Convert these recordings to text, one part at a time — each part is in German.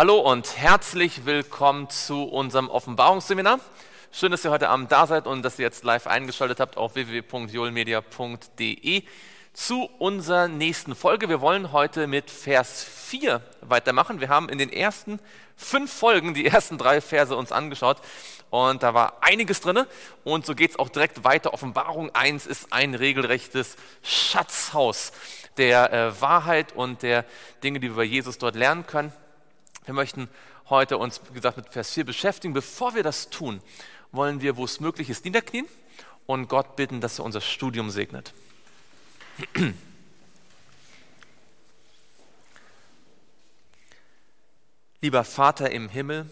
Hallo und herzlich willkommen zu unserem Offenbarungsseminar. Schön, dass ihr heute Abend da seid und dass ihr jetzt live eingeschaltet habt auf www.jolmedia.de zu unserer nächsten Folge. Wir wollen heute mit Vers 4 weitermachen. Wir haben in den ersten fünf Folgen die ersten drei Verse uns angeschaut und da war einiges drin und so geht es auch direkt weiter. Offenbarung 1 ist ein regelrechtes Schatzhaus der äh, Wahrheit und der Dinge, die wir bei Jesus dort lernen können. Wir möchten heute uns, wie gesagt, mit Vers 4 beschäftigen. Bevor wir das tun, wollen wir, wo es möglich ist, niederknien und Gott bitten, dass er unser Studium segnet. Lieber Vater im Himmel,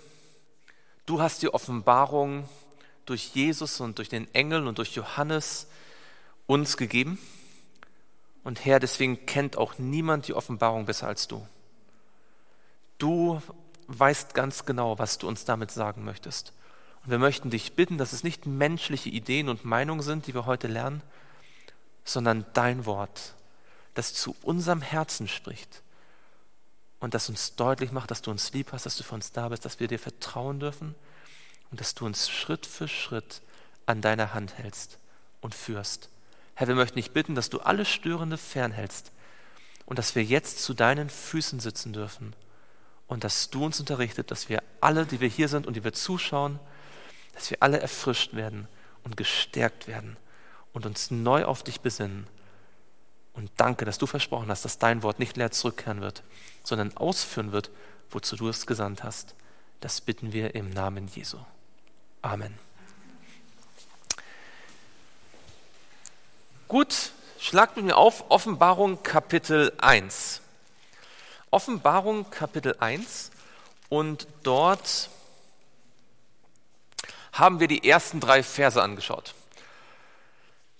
du hast die Offenbarung durch Jesus und durch den Engel und durch Johannes uns gegeben. Und Herr, deswegen kennt auch niemand die Offenbarung besser als du. Du weißt ganz genau, was du uns damit sagen möchtest. Und wir möchten dich bitten, dass es nicht menschliche Ideen und Meinungen sind, die wir heute lernen, sondern dein Wort, das zu unserem Herzen spricht und das uns deutlich macht, dass du uns lieb hast, dass du für uns da bist, dass wir dir vertrauen dürfen und dass du uns Schritt für Schritt an deiner Hand hältst und führst. Herr, wir möchten dich bitten, dass du alles Störende fernhältst und dass wir jetzt zu deinen Füßen sitzen dürfen und dass du uns unterrichtet, dass wir alle, die wir hier sind und die wir zuschauen, dass wir alle erfrischt werden und gestärkt werden und uns neu auf dich besinnen. Und danke, dass du versprochen hast, dass dein Wort nicht leer zurückkehren wird, sondern ausführen wird, wozu du es gesandt hast. Das bitten wir im Namen Jesu. Amen. Gut, schlagt mit mir auf Offenbarung Kapitel 1. Offenbarung Kapitel 1 und dort haben wir die ersten drei Verse angeschaut.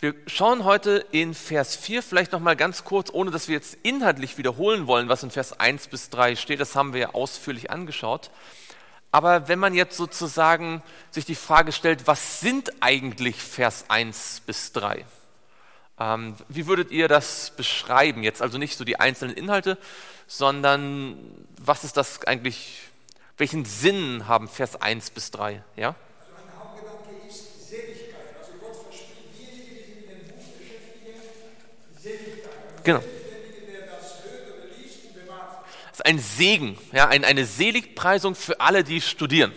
Wir schauen heute in Vers 4 vielleicht noch mal ganz kurz, ohne dass wir jetzt inhaltlich wiederholen wollen, was in Vers 1 bis 3 steht, das haben wir ja ausführlich angeschaut. Aber wenn man jetzt sozusagen sich die Frage stellt, was sind eigentlich Vers 1 bis 3? Ähm, wie würdet ihr das beschreiben jetzt? Also nicht so die einzelnen Inhalte, sondern was ist das eigentlich, welchen Sinn haben Vers 1 bis 3? Ja? Genau. das ist ein Segen, ja, ein, eine Seligpreisung für alle, die studieren.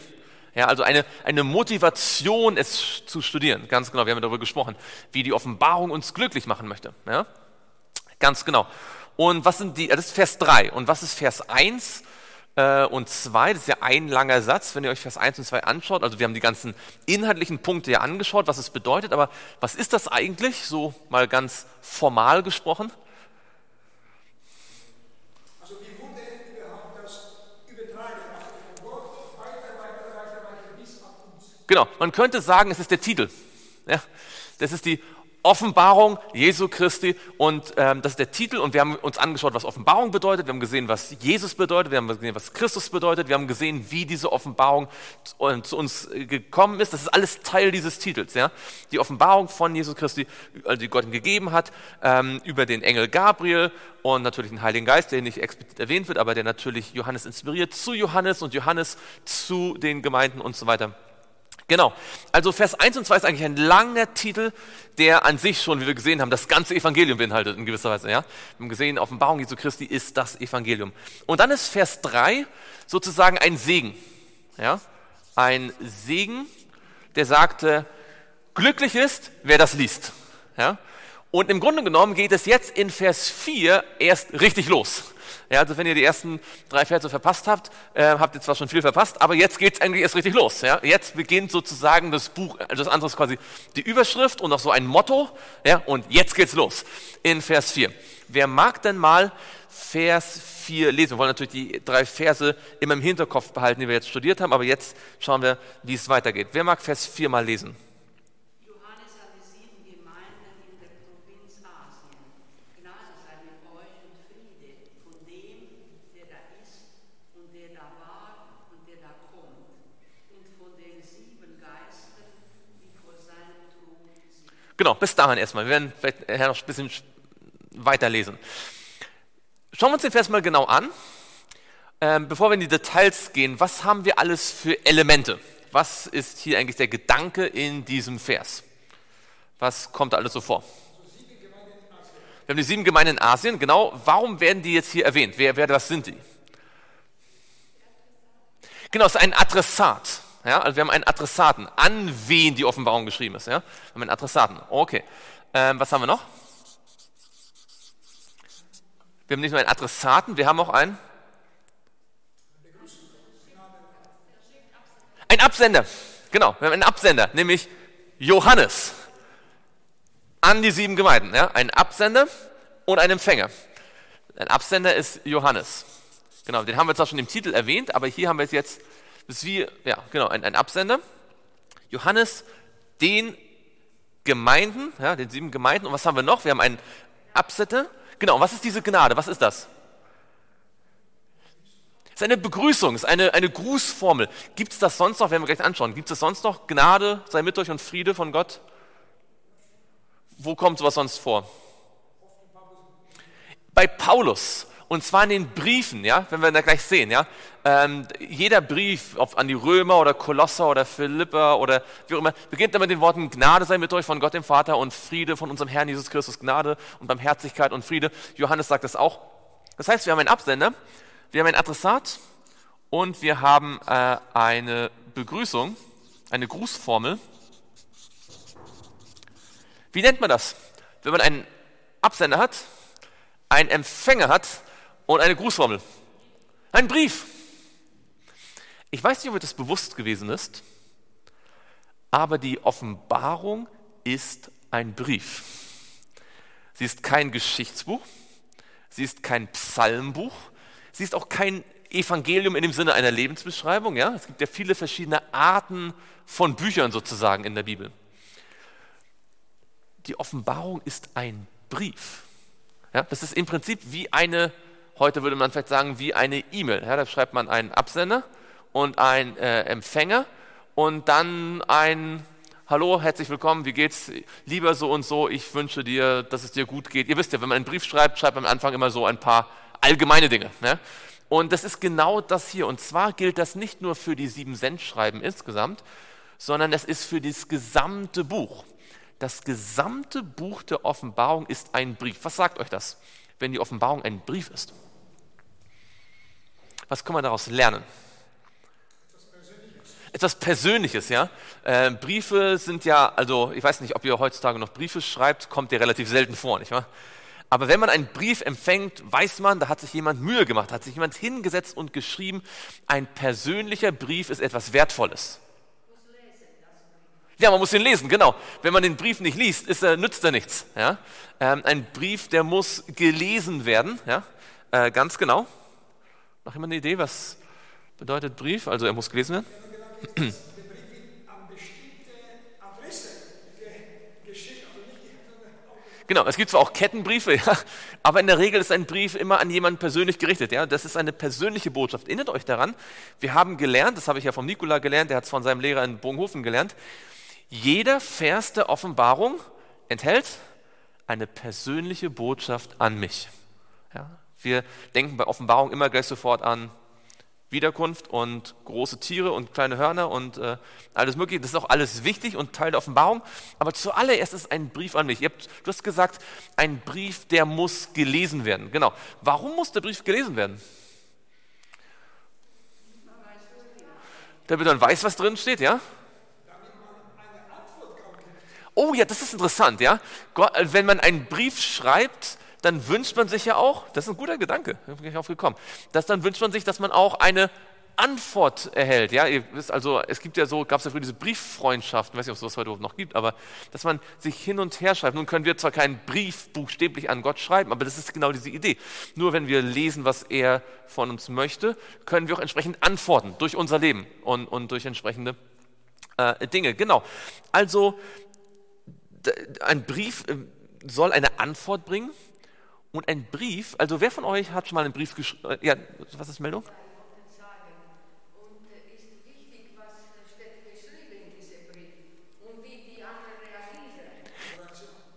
Ja, also eine, eine Motivation, es zu studieren. Ganz genau, wir haben darüber gesprochen, wie die Offenbarung uns glücklich machen möchte. Ja? Ganz genau. Und was sind die, das ist Vers 3. Und was ist Vers 1 äh, und 2? Das ist ja ein langer Satz, wenn ihr euch Vers 1 und 2 anschaut. Also wir haben die ganzen inhaltlichen Punkte ja angeschaut, was es bedeutet. Aber was ist das eigentlich, so mal ganz formal gesprochen? Also wie wurde überhaupt das übertragen? Also von Gott weiter, weiter, weiter, weiter bis auf uns. Genau, man könnte sagen, es ist der Titel. Ja, das ist die Offenbarung Jesu Christi und ähm, das ist der Titel und wir haben uns angeschaut, was Offenbarung bedeutet, wir haben gesehen, was Jesus bedeutet, wir haben gesehen, was Christus bedeutet, wir haben gesehen, wie diese Offenbarung zu, äh, zu uns äh, gekommen ist. Das ist alles Teil dieses Titels. Ja? Die Offenbarung von Jesus Christi, äh, die Gott ihm gegeben hat, ähm, über den Engel Gabriel und natürlich den Heiligen Geist, der nicht explizit erwähnt wird, aber der natürlich Johannes inspiriert zu Johannes und Johannes zu den Gemeinden und so weiter. Genau. Also Vers 1 und 2 ist eigentlich ein langer Titel, der an sich schon, wie wir gesehen haben, das ganze Evangelium beinhaltet in gewisser Weise. Ja? Wir haben gesehen, Offenbarung Jesu Christi ist das Evangelium. Und dann ist Vers 3 sozusagen ein Segen. Ja? Ein Segen, der sagte, glücklich ist, wer das liest. Ja? Und im Grunde genommen geht es jetzt in Vers 4 erst richtig los. Ja, also wenn ihr die ersten drei Verse verpasst habt, äh, habt ihr zwar schon viel verpasst, aber jetzt geht es eigentlich erst richtig los. Ja? Jetzt beginnt sozusagen das Buch, also das andere ist quasi die Überschrift und auch so ein Motto. Ja? Und jetzt geht's los in Vers 4. Wer mag denn mal Vers 4 lesen? Wir wollen natürlich die drei Verse immer im Hinterkopf behalten, die wir jetzt studiert haben, aber jetzt schauen wir, wie es weitergeht. Wer mag Vers 4 mal lesen? Johannes an die sieben Gemeinden in der Provinz Asien. Gnade sei mit euch und Friede von dem, der da ist und der da war und der da kommt und von den sieben Geistern, die vor seinem Thron sind. Genau, bis dahin erstmal. Wir werden vielleicht nachher noch ein bisschen weiterlesen. Schauen wir uns den Vers mal genau an. ähm, bevor wir in die Details gehen, was haben wir alles für Elemente? Was ist hier eigentlich der Gedanke in diesem Vers? Was kommt da alles so vor? Wir haben die sieben Gemeinden in Asien, genau. Warum werden die jetzt hier erwähnt? Wer, wer was sind die? Genau, es ist ein Adressat. Ja, also wir haben einen Adressaten, an wen die Offenbarung geschrieben ist. Ja? Wir haben einen Adressaten. Okay. Ähm, was haben wir noch? Wir haben nicht nur einen Adressaten, wir haben auch einen. Ein Absender. Genau, wir haben einen Absender, nämlich Johannes. An die sieben Gemeinden. Ja? Ein Absender und ein Empfänger. Ein Absender ist Johannes. Genau, den haben wir zwar schon im Titel erwähnt, aber hier haben wir es jetzt, das ist wie, ja, genau, ein, ein Absender. Johannes, den Gemeinden, ja, den sieben Gemeinden. Und was haben wir noch? Wir haben einen Absender. Genau, was ist diese Gnade? Was ist das? Es ist eine Begrüßung, es ist eine, eine Grußformel. Gibt es das sonst noch, werden wir gleich anschauen, gibt es sonst noch Gnade, sei mit euch und Friede von Gott? Wo kommt sowas sonst vor? Bei Paulus. Und zwar in den Briefen, ja, wenn wir da gleich sehen, ja. Ähm, jeder Brief ob an die Römer oder Kolosser oder Philippa oder wie auch immer, beginnt immer mit den Worten Gnade sei mit euch von Gott dem Vater und Friede von unserem Herrn Jesus Christus, Gnade und Barmherzigkeit und Friede. Johannes sagt das auch. Das heißt, wir haben einen Absender, wir haben ein Adressat und wir haben äh, eine Begrüßung, eine Grußformel. Wie nennt man das? Wenn man einen Absender hat, einen Empfänger hat und eine Grußformel. Ein Brief. Ich weiß nicht, ob das bewusst gewesen ist, aber die Offenbarung ist ein Brief. Sie ist kein Geschichtsbuch, sie ist kein Psalmbuch, sie ist auch kein Evangelium in dem Sinne einer Lebensbeschreibung. Ja? Es gibt ja viele verschiedene Arten von Büchern sozusagen in der Bibel. Die Offenbarung ist ein Brief. Ja? Das ist im Prinzip wie eine Heute würde man vielleicht sagen, wie eine E-Mail. Ja, da schreibt man einen Absender und einen äh, Empfänger und dann ein Hallo, herzlich willkommen, wie geht's? Lieber so und so, ich wünsche dir, dass es dir gut geht. Ihr wisst ja, wenn man einen Brief schreibt, schreibt man am Anfang immer so ein paar allgemeine Dinge. Ne? Und das ist genau das hier. Und zwar gilt das nicht nur für die sieben Sendschreiben insgesamt, sondern es ist für das gesamte Buch. Das gesamte Buch der Offenbarung ist ein Brief. Was sagt euch das, wenn die Offenbarung ein Brief ist? Was kann man daraus lernen? Etwas Persönliches, ja. Äh, Briefe sind ja, also ich weiß nicht, ob ihr heutzutage noch Briefe schreibt, kommt ihr relativ selten vor, nicht wahr? Aber wenn man einen Brief empfängt, weiß man, da hat sich jemand Mühe gemacht, hat sich jemand hingesetzt und geschrieben, ein persönlicher Brief ist etwas Wertvolles. Ja, man muss ihn lesen, genau. Wenn man den Brief nicht liest, ist er, nützt er nichts. Ja? Ähm, ein Brief, der muss gelesen werden, ja? Äh, ganz genau. Noch jemand eine Idee, was bedeutet Brief? Also er muss gelesen werden? Genau, es gibt zwar auch Kettenbriefe, ja, aber in der Regel ist ein Brief immer an jemanden persönlich gerichtet. Ja. Das ist eine persönliche Botschaft. Erinnert euch daran, wir haben gelernt, das habe ich ja vom Nikola gelernt, der hat es von seinem Lehrer in Bogenhofen gelernt, jeder Vers der Offenbarung enthält eine persönliche Botschaft an mich. Ja. Wir denken bei Offenbarung immer gleich sofort an Wiederkunft und große Tiere und kleine Hörner und äh, alles Mögliche. Das ist auch alles wichtig und Teil der Offenbarung. Aber zuallererst ist ein Brief an mich. Habt, du hast gesagt, ein Brief, der muss gelesen werden. Genau. Warum muss der Brief gelesen werden? Damit man weiß, was drin steht, ja? Oh ja, das ist interessant, ja. Wenn man einen Brief schreibt, dann wünscht man sich ja auch, das ist ein guter Gedanke, da bin ich auch gekommen, dass dann wünscht man sich, dass man auch eine Antwort erhält. Ja, ihr wisst also, es gibt ja so, gab es ja früher diese Brieffreundschaften, weiß nicht, ob es sowas heute noch gibt, aber dass man sich hin und her schreibt. Nun können wir zwar keinen Brief buchstäblich an Gott schreiben, aber das ist genau diese Idee. Nur wenn wir lesen, was er von uns möchte, können wir auch entsprechend antworten durch unser Leben und, und durch entsprechende äh, Dinge. Genau. Also ein Brief äh, soll eine Antwort bringen und ein Brief, also wer von euch hat schon mal einen Brief geschrieben? Äh, ja, was ist Meldung?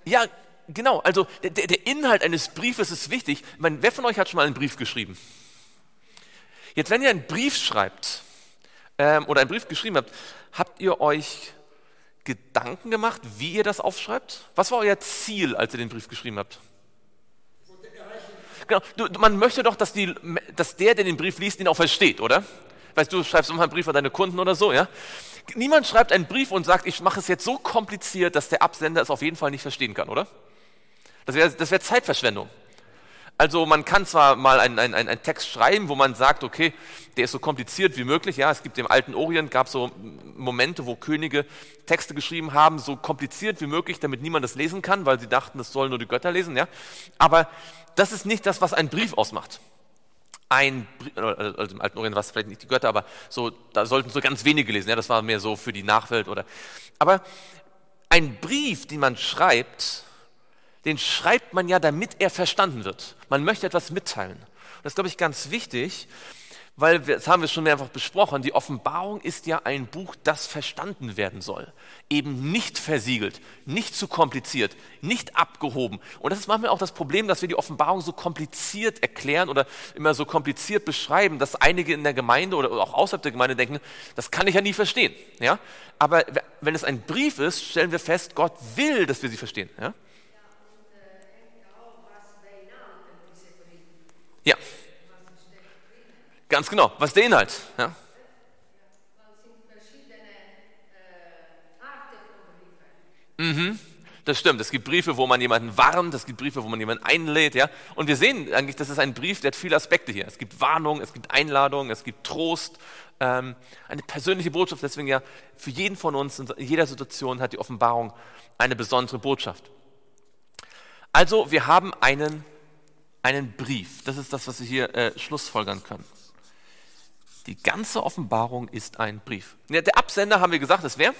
Ja, genau. Also der, der, Inhalt eines Briefes ist wichtig. Ich meine, wer von euch hat schon mal einen Brief geschrieben? Jetzt, wenn ihr einen Brief schreibt ähm, oder einen Brief geschrieben habt, habt ihr euch Gedanken gemacht, wie ihr das aufschreibt? Was war euer Ziel, als ihr den Brief geschrieben habt? Genau, du, man möchte doch, dass, die, dass der, der den Brief liest, ihn auch versteht, oder? Weißt du, schreibst immer einen Brief an deine Kunden oder so, ja? Niemand schreibt einen Brief und sagt, ich mache es jetzt so kompliziert, dass der Absender es auf jeden Fall nicht verstehen kann, oder? Das wäre das wär Zeitverschwendung. Also man kann zwar mal einen, einen, einen Text schreiben, wo man sagt, okay, der ist so kompliziert wie möglich. Ja, es gibt im alten Orient gab so Momente, wo Könige Texte geschrieben haben, so kompliziert wie möglich, damit niemand das lesen kann, weil sie dachten, das sollen nur die Götter lesen. Ja, aber das ist nicht das, was einen Brief ausmacht. Ein, also im alten Orient war es vielleicht nicht die Götter, aber so, da sollten so ganz wenige lesen. Ja, das war mehr so für die Nachwelt oder. Aber ein Brief, den man schreibt, den schreibt man ja, damit er verstanden wird. Man möchte etwas mitteilen. Das ist, glaube ich, ganz wichtig, weil wir, das haben wir schon mehrfach besprochen, die Offenbarung ist ja ein Buch, das verstanden werden soll. Eben nicht versiegelt, nicht zu kompliziert, nicht abgehoben. Und das ist manchmal auch das Problem, dass wir die Offenbarung so kompliziert erklären oder immer so kompliziert beschreiben, dass einige in der Gemeinde oder auch außerhalb der Gemeinde denken, das kann ich ja nie verstehen. Ja? Aber wenn es ein Brief ist, stellen wir fest, Gott will, dass wir sie verstehen. Ja? Ja. Ganz genau. Was ist der Inhalt? Ja. Mhm. Das stimmt. Es gibt Briefe, wo man jemanden warnt, es gibt Briefe, wo man jemanden einlädt, ja. Und wir sehen eigentlich, das ist ein Brief, der hat viele Aspekte hier. Es gibt Warnung, es gibt Einladung, es gibt Trost, ähm, eine persönliche Botschaft. Deswegen ja, für jeden von uns in jeder Situation hat die Offenbarung eine besondere Botschaft. Also, wir haben einen einen Brief. Das ist das, was wir hier äh, schlussfolgern können. Die ganze Offenbarung ist ein Brief. Ja, der Absender, haben wir gesagt, ist wer?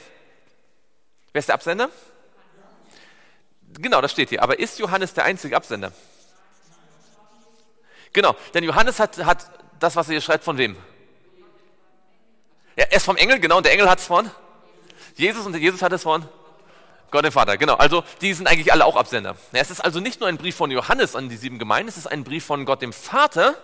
Wer ist der Absender? Genau, das steht hier. Aber ist Johannes der einzige Absender? Genau, denn Johannes hat, hat das, was er hier schreibt, von wem? Ja, er ist vom Engel, genau, und der Engel hat es von Jesus und Jesus hat es von Gott, der Vater, genau. Also die sind eigentlich alle auch Absender. Ja, es ist also nicht nur ein Brief von Johannes an die sieben Gemeinden, es ist ein Brief von Gott, dem Vater,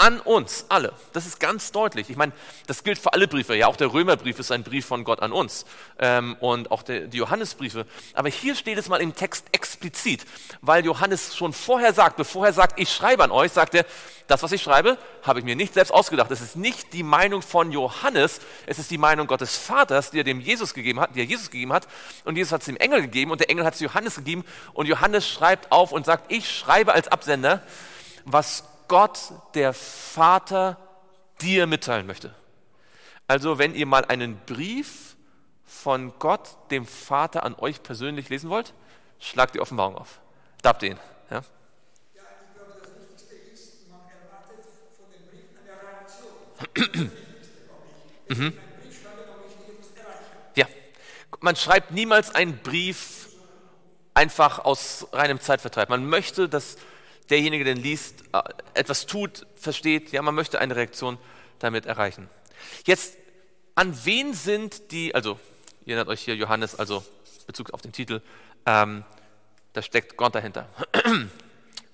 an uns alle. Das ist ganz deutlich. Ich meine, das gilt für alle Briefe. Ja, auch der Römerbrief ist ein Brief von Gott an uns ähm, und auch der, die Johannesbriefe. Aber hier steht es mal im Text explizit, weil Johannes schon vorher sagt, bevor er sagt, ich schreibe an euch, sagt er, das, was ich schreibe, habe ich mir nicht selbst ausgedacht. Es ist nicht die Meinung von Johannes, es ist die Meinung Gottes Vaters, die er dem Jesus gegeben hat, die er Jesus gegeben hat. Und Jesus hat es dem Engel gegeben und der Engel hat es Johannes gegeben. Und Johannes schreibt auf und sagt, ich schreibe als Absender, was Gott, der Vater, dir mitteilen möchte. Also wenn ihr mal einen Brief von Gott, dem Vater, an euch persönlich lesen wollt, schlagt die Offenbarung auf. Da habt ihr ihn. Ja? Ja, ich glaube, das Wichtigste ist, man erwartet von dem Brief eine Reaktion. Das. Mhm. Ja, man schreibt niemals einen Brief einfach aus reinem Zeitvertreib. Man möchte, dass derjenige, der liest, äh, etwas tut, versteht, ja, man möchte eine Reaktion damit erreichen. Jetzt, an wen sind die, also, ihr erinnert euch hier Johannes, also Bezug auf den Titel, ähm, da steckt Gott dahinter.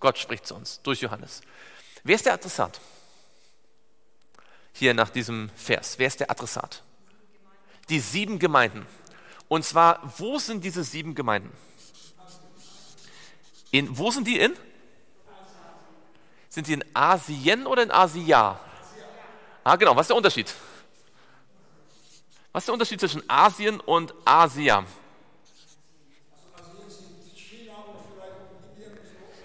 Gott spricht zu uns durch Johannes. Wer ist der Adressat? Hier nach diesem Vers. Wer ist der Adressat? Die sieben Gemeinden. Und zwar, wo sind diese sieben Gemeinden? In, wo sind die in? Sind sie in Asien oder in Asia? Ah, genau. Was ist der Unterschied? Was ist der Unterschied zwischen Asien und Asia?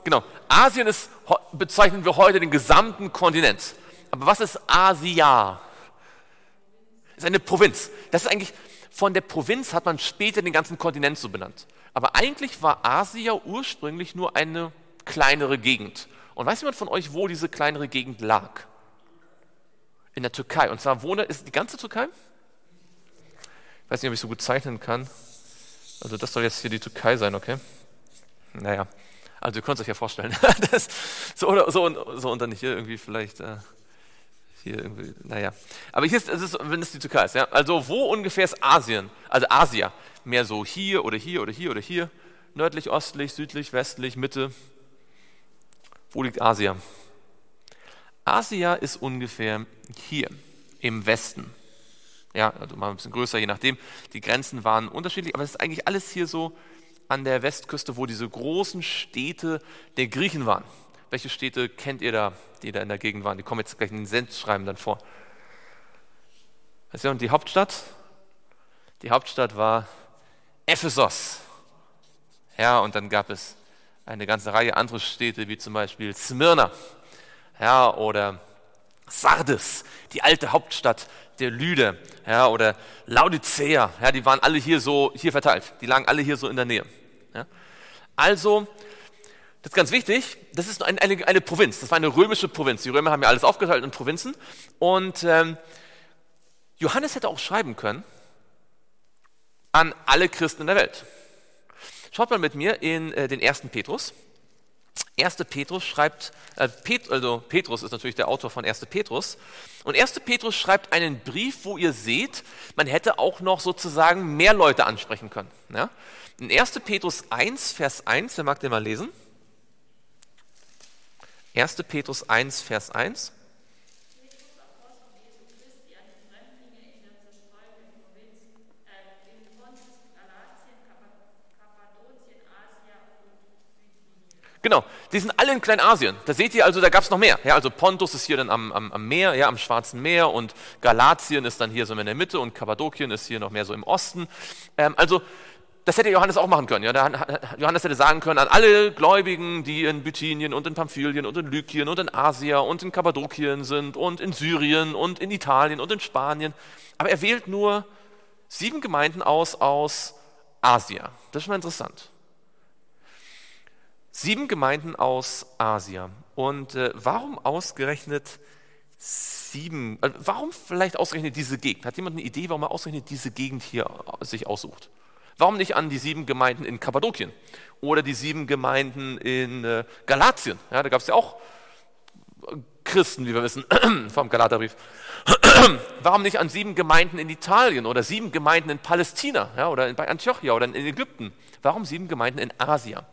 Genau. Asien ist, bezeichnen wir heute den gesamten Kontinent. Aber was ist Asia? Das ist eine Provinz. Das ist eigentlich, von der Provinz hat man später den ganzen Kontinent so benannt. Aber eigentlich war Asia ursprünglich nur eine kleinere Gegend. Und weiß jemand von euch, wo diese kleinere Gegend lag? In der Türkei. Und zwar wohne, ist die ganze Türkei? Ich weiß nicht, ob ich so gut zeichnen kann. Also das soll jetzt hier die Türkei sein, okay? Naja, also ihr könnt es euch ja vorstellen. das, so, oder, so, und, so und dann hier irgendwie vielleicht äh, hier irgendwie, naja. Aber hier ist, es ist, wenn es die Türkei ist, ja. Also wo ungefähr ist Asien? Also Asia. Mehr so hier oder hier oder hier oder hier. Nördlich, östlich, südlich, westlich, Mitte. Wo liegt Asien? Asia ist ungefähr hier im Westen. Ja, also mal ein bisschen größer, je nachdem. Die Grenzen waren unterschiedlich, aber es ist eigentlich alles hier so an der Westküste, wo diese großen Städte der Griechen waren. Welche Städte kennt ihr da, die da in der Gegend waren? Die kommen jetzt gleich in den Sendschreiben dann vor. Und die Hauptstadt? Die Hauptstadt war Ephesos. Ja, und dann gab es eine ganze Reihe andere Städte, wie zum Beispiel Smyrna ja, oder Sardes, die alte Hauptstadt der Lyde, ja, oder Laodicea, ja, die waren alle hier so hier verteilt, die lagen alle hier so in der Nähe. Ja. Also, das ist ganz wichtig, das ist eine, eine, eine, Provinz, das war eine römische Provinz. Die Römer haben ja alles aufgeteilt in Provinzen und ähm, Johannes hätte auch schreiben können an alle Christen in der Welt. Schaut mal mit mir in äh, den ersten Petrus. 1. Petrus schreibt, äh, Pet, also Petrus ist natürlich der Autor von 1. Petrus. Und 1. Petrus schreibt einen Brief, wo ihr seht, man hätte auch noch sozusagen mehr Leute ansprechen können. Ja? In 1. Petrus 1, Vers 1, wer mag den mal lesen? 1. Petrus 1, Vers 1. Genau, die sind alle in Kleinasien. Da seht ihr also, da gab es noch mehr. Ja, also Pontus ist hier dann am, am, am, Meer, ja, am Schwarzen Meer und Galatien ist dann hier so in der Mitte und Kappadokien ist hier noch mehr so im Osten. Ähm, also das hätte Johannes auch machen können. Ja? Johannes hätte sagen können an alle Gläubigen, die in Bithynien und in Pamphylien und in Lykien und in Asia und in Kappadokien sind und in Syrien und in Italien und in Spanien. Aber er wählt nur sieben Gemeinden aus aus Asia. Das ist mal interessant. Sieben Gemeinden aus Asia. Und äh, warum ausgerechnet sieben? Äh, warum vielleicht ausgerechnet diese Gegend? Hat jemand eine Idee, warum er ausgerechnet diese Gegend hier äh, sich aussucht? Warum nicht an die sieben Gemeinden in Kappadokien oder die sieben Gemeinden in äh, Galatien? Ja, da gab es ja auch äh, Christen, wie wir wissen, vom Galaterbrief. Warum nicht an sieben Gemeinden in Italien oder sieben Gemeinden in Palästina ja, oder bei Antiochia oder in Ägypten? Warum sieben Gemeinden in Asia?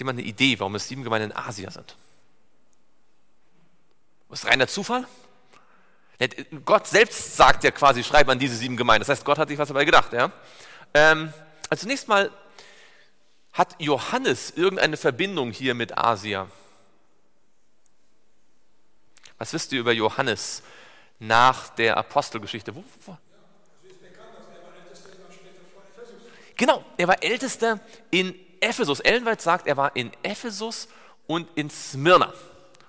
Jemand eine Idee, warum es sieben Gemeinden in Asia sind? Ist reiner Zufall? Gott selbst sagt ja quasi, schreib an diese sieben Gemeinden. Das heißt, Gott hat sich was dabei gedacht. Ja? Ähm, also zunächst mal hat Johannes irgendeine Verbindung hier mit Asia. Was wisst ihr über Johannes nach der Apostelgeschichte? Wo, wo? Genau, er war Ältester in Ephesus. Ellenwald sagt, er war in Ephesus und in Smyrna.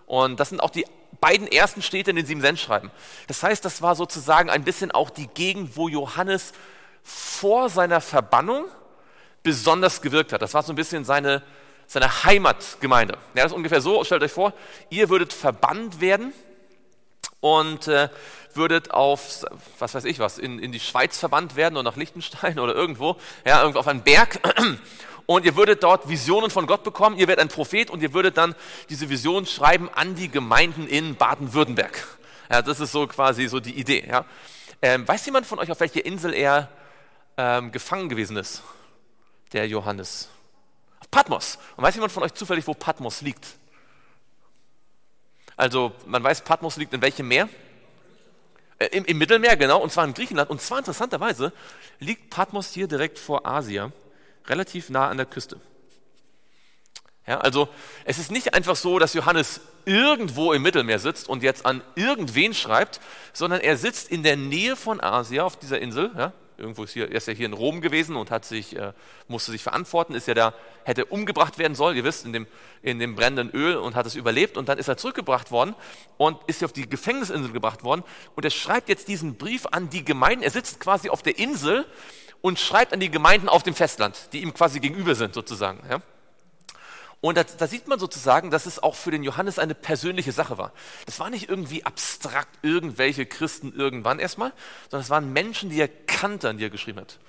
Und das sind auch die beiden ersten Städte in den sieben Sendschreiben. Das heißt, das war sozusagen ein bisschen auch die Gegend, wo Johannes vor seiner Verbannung besonders gewirkt hat. Das war so ein bisschen seine, seine Heimatgemeinde. Ja, das ist ungefähr so, stellt euch vor, ihr würdet verbannt werden und äh, würdet auf, was weiß ich was, in, in die Schweiz verbannt werden oder nach Liechtenstein oder irgendwo, ja, irgendwo auf einen Berg und ihr würdet dort Visionen von Gott bekommen, ihr werdet ein Prophet und ihr würdet dann diese Vision schreiben an die Gemeinden in Baden-Württemberg. Ja, das ist so quasi so die Idee. Ja. Ähm, weiß jemand von euch, auf welcher Insel er ähm, gefangen gewesen ist? Der Johannes. Auf Patmos. Und weiß jemand von euch zufällig, wo Patmos liegt? Also man weiß, Patmos liegt in welchem Meer? Äh, im, Im Mittelmeer, genau, und zwar in Griechenland. Und zwar interessanterweise liegt Patmos hier direkt vor Asia relativ nah an der Küste. Ja, also es ist nicht einfach so, dass Johannes irgendwo im Mittelmeer sitzt und jetzt an irgendwen schreibt, sondern er sitzt in der Nähe von Asia auf dieser Insel. Ja, irgendwo ist, hier, er ist ja hier in Rom gewesen und hat sich, äh, musste sich verantworten, ist ja da, hätte umgebracht werden sollen, ihr wisst, in dem, in dem brennenden Öl und hat es überlebt und dann ist er zurückgebracht worden und ist hier auf die Gefängnisinsel gebracht worden und er schreibt jetzt diesen Brief an die Gemeinden. Er sitzt quasi auf der Insel und schreibt an die Gemeinden auf dem Festland, die ihm quasi gegenüber sind sozusagen. Ja? Und da, da, sieht man sozusagen, dass es auch für den Johannes eine persönliche Sache war. Das war nicht irgendwie abstrakt irgendwelche Christen irgendwann erstmal, sondern es waren Menschen, die er kannte, an die er geschrieben hat.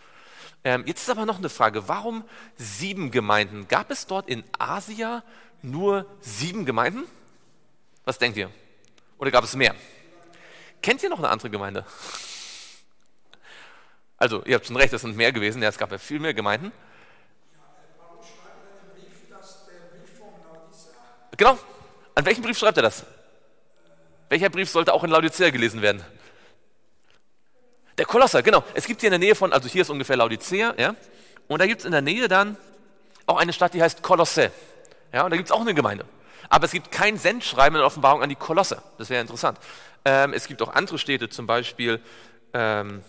Ähm, jetzt ist aber noch eine Frage, warum sieben Gemeinden? Gab es dort in Asia nur sieben Gemeinden? Was denkt ihr? Oder gab es mehr? Kennt ihr noch eine andere Gemeinde? Also, ihr habt schon recht, es sind mehr gewesen, ja, es gab ja viel mehr Gemeinden. Genau, An welchem Brief schreibt er das? Welcher Brief sollte auch in Laodicea gelesen werden? Der Kolosser, genau. Es gibt hier in der Nähe von, also hier ist ungefähr Laodicea, ja. Und da gibt es in der Nähe dann auch eine Stadt, die heißt Kolosse. Ja, und da gibt es auch eine Gemeinde. Aber es gibt kein Sendschreiben in der Offenbarung an die Kolosse. Das wäre interessant. Ähm, es gibt auch andere Städte, zum Beispiel ähm,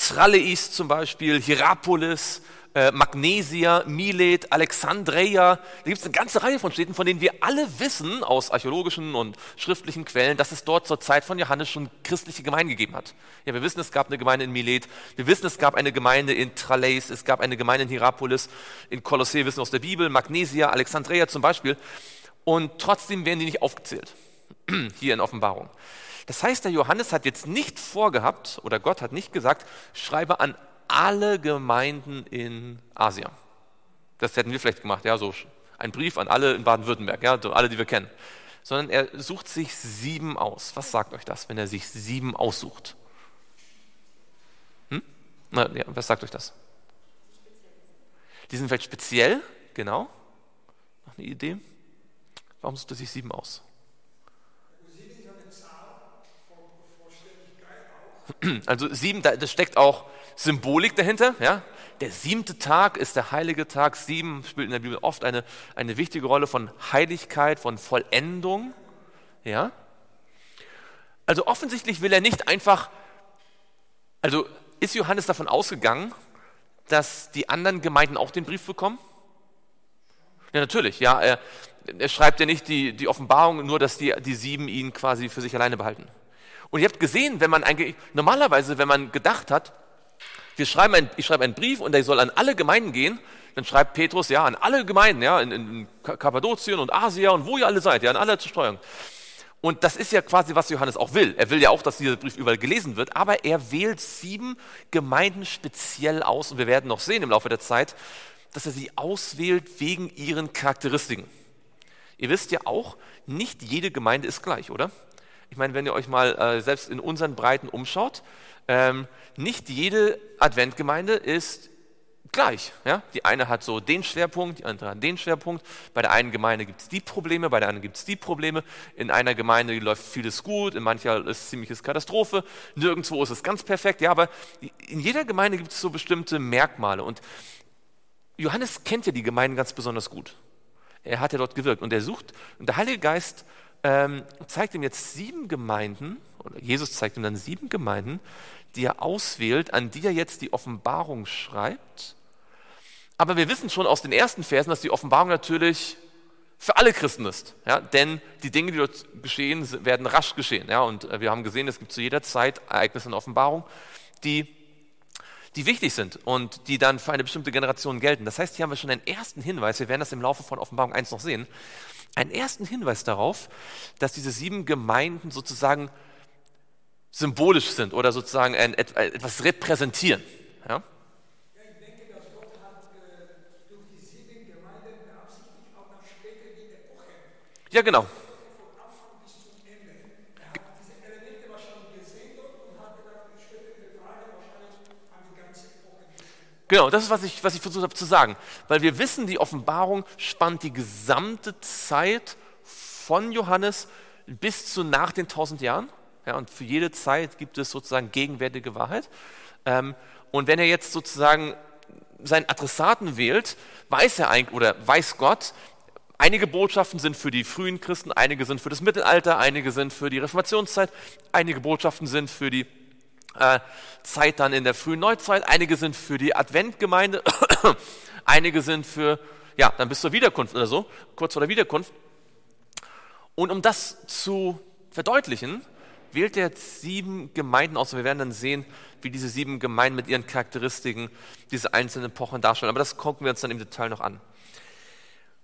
Tralleis zum Beispiel, Hierapolis, äh, Magnesia, Milet, Alexandreia. Da gibt es eine ganze Reihe von Städten, von denen wir alle wissen aus archäologischen und schriftlichen Quellen, dass es dort zur Zeit von Johannes schon christliche Gemeinden gegeben hat. Ja, wir wissen, es gab eine Gemeinde in Milet, wir wissen, es gab eine Gemeinde in Tralleis, es gab eine Gemeinde in Hierapolis, in Kolossee wissen wir aus der Bibel, Magnesia, Alexandreia zum Beispiel. Und trotzdem werden die nicht aufgezählt, hier in Offenbarung. Das heißt, der Johannes hat jetzt nicht vorgehabt, oder Gott hat nicht gesagt, schreibe an alle Gemeinden in Asien. Das hätten wir vielleicht gemacht, ja, so ein Brief an alle in Baden-Württemberg, ja, alle, die wir kennen. Sondern er sucht sich sieben aus. Was sagt euch das, wenn er sich sieben aussucht? Hm? Na, ja, was sagt euch das? Die sind vielleicht speziell, genau. Noch eine Idee? Warum sucht er sich sieben aus? Also sieben, das steckt auch Symbolik dahinter. Ja? Der siebte Tag ist der heilige Tag. Sieben spielt in der Bibel oft eine, eine wichtige Rolle von Heiligkeit, von Vollendung. Ja? Also offensichtlich will er nicht einfach, also ist Johannes davon ausgegangen, dass die anderen Gemeinden auch den Brief bekommen? Ja, natürlich. Ja, er, er schreibt ja nicht die, die Offenbarung, nur dass die, die sieben ihn quasi für sich alleine behalten. Und ihr habt gesehen, wenn man eigentlich, normalerweise, wenn man gedacht hat, wir schreiben ein, ich schreibe einen Brief und der soll an alle Gemeinden gehen. Dann schreibt Petrus, ja, an alle Gemeinden, ja, in, in Kappadokien und Asia und wo ihr alle seid, ja, an alle zur Steuerung. Und das ist ja quasi, was Johannes auch will. Er will ja auch, dass dieser Brief überall gelesen wird, aber er wählt sieben Gemeinden speziell aus und wir werden noch sehen im Laufe der Zeit, dass er sie auswählt wegen ihren Charakteristiken. Ihr wisst ja auch, nicht jede Gemeinde ist gleich, oder? Ich meine, wenn ihr euch mal äh, selbst in unseren Breiten umschaut, ähm, nicht jede Adventgemeinde ist gleich. Ja? Die eine hat so den Schwerpunkt, die andere hat den Schwerpunkt. Bei der einen Gemeinde gibt es die Probleme, bei der anderen gibt es die Probleme. In einer Gemeinde läuft vieles gut, in mancher ist ziemliches Katastrophe. Nirgendwo ist es ganz perfekt. Ja, aber in jeder Gemeinde gibt es so bestimmte Merkmale. Und Johannes kennt ja die Gemeinden ganz besonders gut. Er hat ja dort gewirkt und er sucht. Und der Heilige Geist ähm, zeigt ihm jetzt sieben Gemeinden, oder Jesus zeigt ihm dann sieben Gemeinden, die er auswählt, an die er jetzt die Offenbarung schreibt. Aber wir wissen schon aus den ersten Versen, dass die Offenbarung natürlich für alle Christen ist. Ja? Denn die Dinge, die dort geschehen, werden rasch geschehen. Ja? Und äh, wir haben gesehen, es gibt zu jeder Zeit Ereignisse in Offenbarung, die, die wichtig sind und die dann für eine bestimmte Generation gelten. Das heißt, hier haben wir schon einen ersten Hinweis, wir werden das im Laufe von Offenbarung 1 noch sehen, einen ersten Hinweis darauf, dass diese sieben Gemeinden sozusagen symbolisch sind oder sozusagen ein, etwas repräsentieren. Ja? Ja, ich denke, dass Gott hat äh, durch die sieben Gemeinden beabsichtigt auch nach späteren Epochen, ja, genau. von Anfang bis zum Ende. Er hat diese Elemente wahrscheinlich gesehen dort und hat gedacht, ich stelle diese Frage wahrscheinlich an die ganze Epoche. Genau, das ist, was ich, was ich versucht habe zu sagen. Weil wir wissen, die Offenbarung spannt die gesamte Zeit von Johannes bis zu nach den tausend Jahren. Ja, und für jede Zeit gibt es sozusagen gegenwärtige Wahrheit. Ähm, und wenn er jetzt sozusagen seinen Adressaten wählt, weiß er eigentlich oder weiß Gott, einige Botschaften sind für die frühen Christen, einige sind für das Mittelalter, einige sind für die Reformationszeit, einige Botschaften sind für die Zeit dann in der frühen Neuzeit, einige sind für die Adventgemeinde, einige sind für, ja, dann bis zur Wiederkunft oder so, kurz vor der Wiederkunft. Und um das zu verdeutlichen, wählt er sieben Gemeinden aus und wir werden dann sehen, wie diese sieben Gemeinden mit ihren Charakteristiken diese einzelnen Epochen darstellen. Aber das gucken wir uns dann im Detail noch an.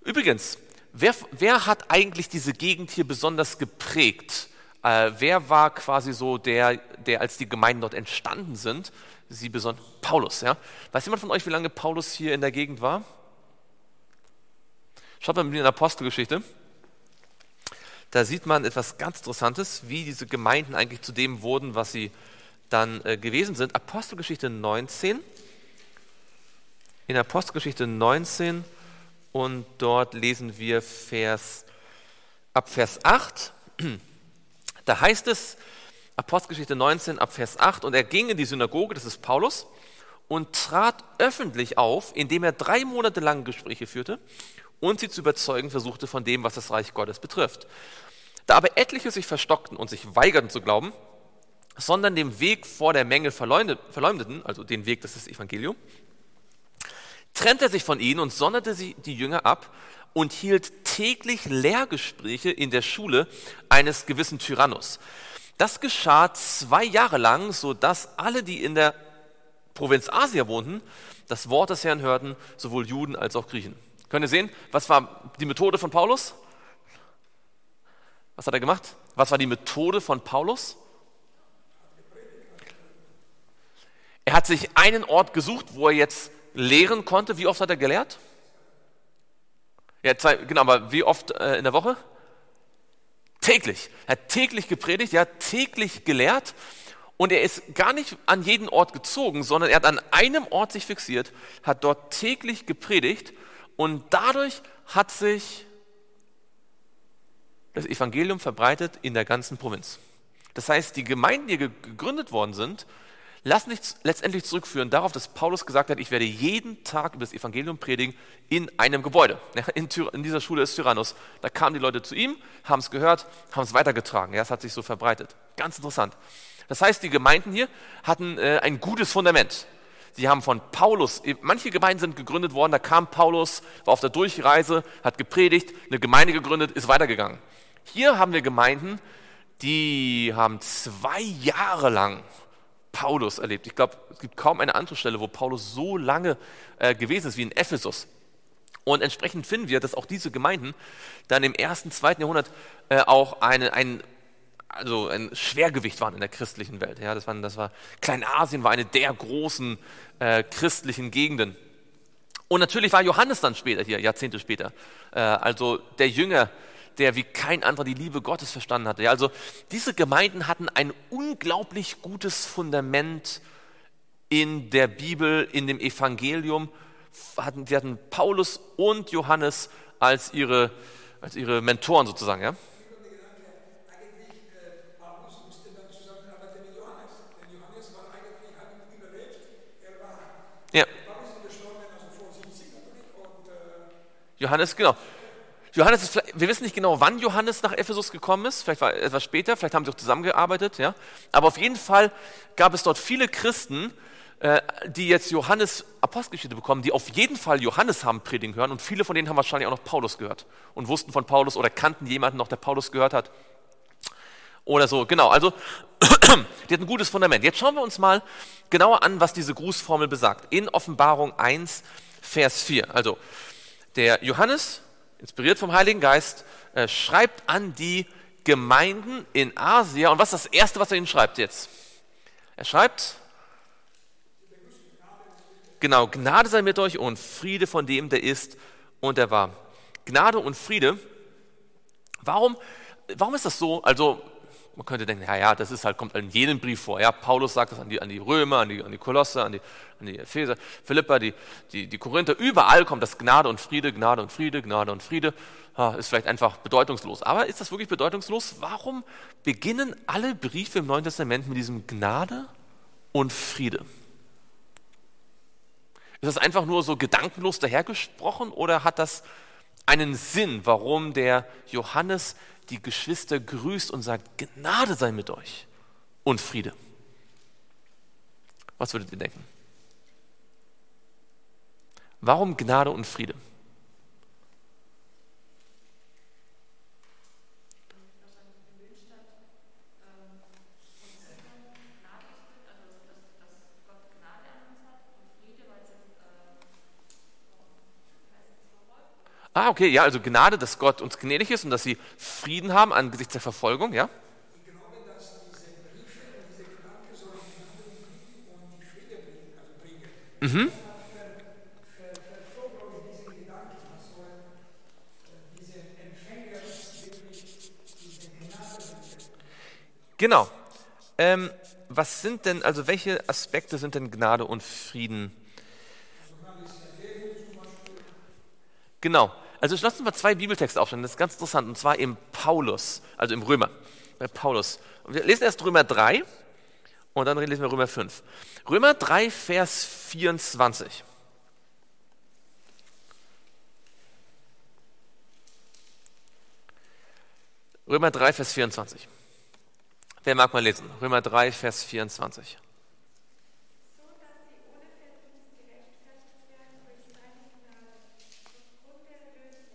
Übrigens, wer, wer hat eigentlich diese Gegend hier besonders geprägt? Äh, wer war quasi so der, der, als die Gemeinden dort entstanden sind, sie besonders, Paulus, ja? Weiß jemand von euch, wie lange Paulus hier in der Gegend war? Schaut mal in der Apostelgeschichte da sieht man etwas ganz Interessantes, wie diese Gemeinden eigentlich zu dem wurden, was sie dann äh, gewesen sind. Apostelgeschichte 19. In Apostelgeschichte 19 und dort lesen wir Vers ab Vers 8. Da heißt es, Apostelgeschichte 19 ab Vers 8, und er ging in die Synagoge, das ist Paulus, und trat öffentlich auf, indem er drei Monate lang Gespräche führte und sie zu überzeugen versuchte von dem, was das Reich Gottes betrifft. Da aber etliche sich verstockten und sich weigerten zu glauben, sondern dem Weg vor der Menge verleumdeten, also den Weg, das ist das Evangelium, trennte er sich von ihnen und sonderte sie die Jünger ab und hielt täglich Lehrgespräche in der Schule eines gewissen Tyrannus. Das geschah zwei Jahre lang, so dass alle, die in der Provinz Asia wohnten, das Wort des Herrn hörten, sowohl Juden als auch Griechen. Könnt ihr sehen, was war die Methode von Paulus? Was hat er gemacht? Was war die Methode von Paulus? Er hat sich einen Ort gesucht, wo er jetzt lehren konnte. Wie oft hat er gelehrt? Ja, zwei, genau, aber wie oft äh, in der Woche? Täglich. Er hat täglich gepredigt, er hat täglich gelehrt und er ist gar nicht an jeden Ort gezogen, sondern er hat an einem Ort sich fixiert, hat dort täglich gepredigt und dadurch hat sich das Evangelium verbreitet in der ganzen Provinz. Das heißt, die Gemeinden, die gegründet worden sind, lassen sich letztendlich zurückführen darauf, dass Paulus gesagt hat, ich werde jeden Tag über das Evangelium predigen in einem Gebäude. in, in, dieser Schule ist Tyrannus. Da kamen die Leute zu ihm, haben es gehört, haben es weitergetragen. Ja, es hat sich so verbreitet. Ganz interessant. Das heißt, die Gemeinden hier hatten äh, ein gutes Fundament. Sie haben von Paulus, manche Gemeinden sind gegründet worden, da kam Paulus, war auf der Durchreise, hat gepredigt, eine Gemeinde gegründet, ist weitergegangen. Hier haben wir Gemeinden, die haben zwei Jahre lang Paulus erlebt. Ich glaube, es gibt kaum eine andere Stelle, wo Paulus so lange äh, gewesen ist wie in Ephesus. Und entsprechend finden wir, dass auch diese Gemeinden dann im ersten, zweiten Jahrhundert äh, auch eine, ein, also ein Schwergewicht waren in der christlichen Welt. Ja, das, waren, das war Kleinasien war eine der großen äh, christlichen Gegenden. Und natürlich war Johannes dann später hier, Jahrzehnte später. Äh, also der Jünger, der wie kein anderer die Liebe Gottes verstanden hatte. Ja, also diese Gemeinden hatten ein unglaublich gutes Fundament in der Bibel, in dem Evangelium. Hatten, sie hatten Paulus und Johannes als ihre, als ihre Mentoren sozusagen. Ja? Ja. Johannes, genau. Johannes ist, wir wissen nicht genau, wann Johannes nach Ephesus gekommen ist, vielleicht war etwas später, vielleicht haben sie auch zusammengearbeitet, ja. Aber auf jeden Fall gab es dort viele Christen, äh, die jetzt Johannes Apostelgeschichte bekommen, die auf jeden Fall Johannes haben predigen hören und viele von denen haben wahrscheinlich auch noch Paulus gehört und wussten von Paulus oder kannten jemanden noch, der Paulus gehört hat. Oder so, genau. Also, die hat ein gutes Fundament. Jetzt schauen wir uns mal genauer an, was diese Grußformel besagt. In Offenbarung 1, Vers 4. Also, der Johannes inspiriert vom Heiligen Geist, äh, schreibt an die Gemeinden in Asia. Und was ist das Erste, was er ihnen schreibt jetzt? Er schreibt, genau, Gnade sei mit euch und Friede von dem, der ist und der war. Gnade und Friede. Warum, warum ist das so? Also man könnte denken, ja, ja, das ist halt, kommt in jedem Brief vor. Ja, Paulus sagt das an die, an die Römer, an die, an die Kolosse, an die, an die Epheser, Philippa, die, die, die Korinther. Überall kommt das Gnade und Friede, Gnade und Friede, Gnade und Friede. Ja, ist vielleicht einfach bedeutungslos. Aber ist das wirklich bedeutungslos? Warum beginnen alle Briefe im Neuen Testament mit diesem Gnade und Friede? Ist das einfach nur so gedankenlos dahergesprochen oder hat das einen Sinn, warum der Johannes die Geschwister grüßt und sagt, Gnade sei mit euch und Friede. Was würdet ihr denken? Warum Gnade und Friede? Ah, okay, ja, also Gnade, dass Gott uns gnädig ist und dass sie Frieden haben angesichts der Verfolgung, ja? Mhm. Genau. Ähm, was sind denn, also welche Aspekte sind denn Gnade und Frieden? Genau. Also lass uns mal zwei Bibeltexte aufstellen, das ist ganz interessant, und zwar im Paulus, also im Römer, bei Paulus. Wir lesen erst Römer 3 und dann lesen wir Römer 5. Römer 3, Vers 24. Römer 3, Vers 24. Wer mag mal lesen? Römer 3, Vers 24. so dass sie ohne Verdienst gerechtfertigt werden durch seine Gnade, aufgrund der Erlösung,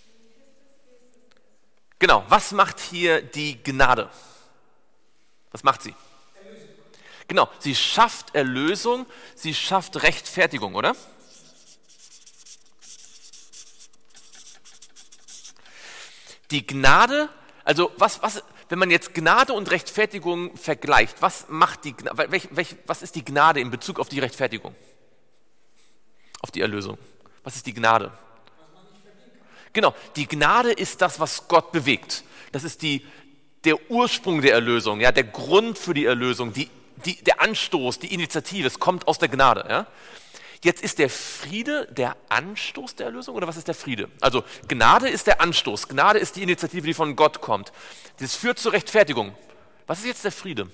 die in Christus Jesus ist. Genau, was macht hier die Gnade? Was macht sie? Genau, sie schafft Erlösung, sie schafft Rechtfertigung, oder? Die Gnade, also was, was, wenn man jetzt Gnade und Rechtfertigung vergleicht, was macht die, welch, welch, was ist die Gnade in Bezug auf die Rechtfertigung? Auf die Erlösung. Was ist die Gnade? Genau, die Gnade ist das, was Gott bewegt. Das ist die, der Ursprung der Erlösung, ja, der Grund für die Erlösung, die, die, der Anstoß, die Initiative. Es kommt aus der Gnade. Ja. Jetzt ist der Friede der Anstoß der Erlösung oder was ist der Friede? Also Gnade ist der Anstoß, Gnade ist die Initiative, die von Gott kommt. Das führt zur Rechtfertigung. Was ist jetzt der Friede?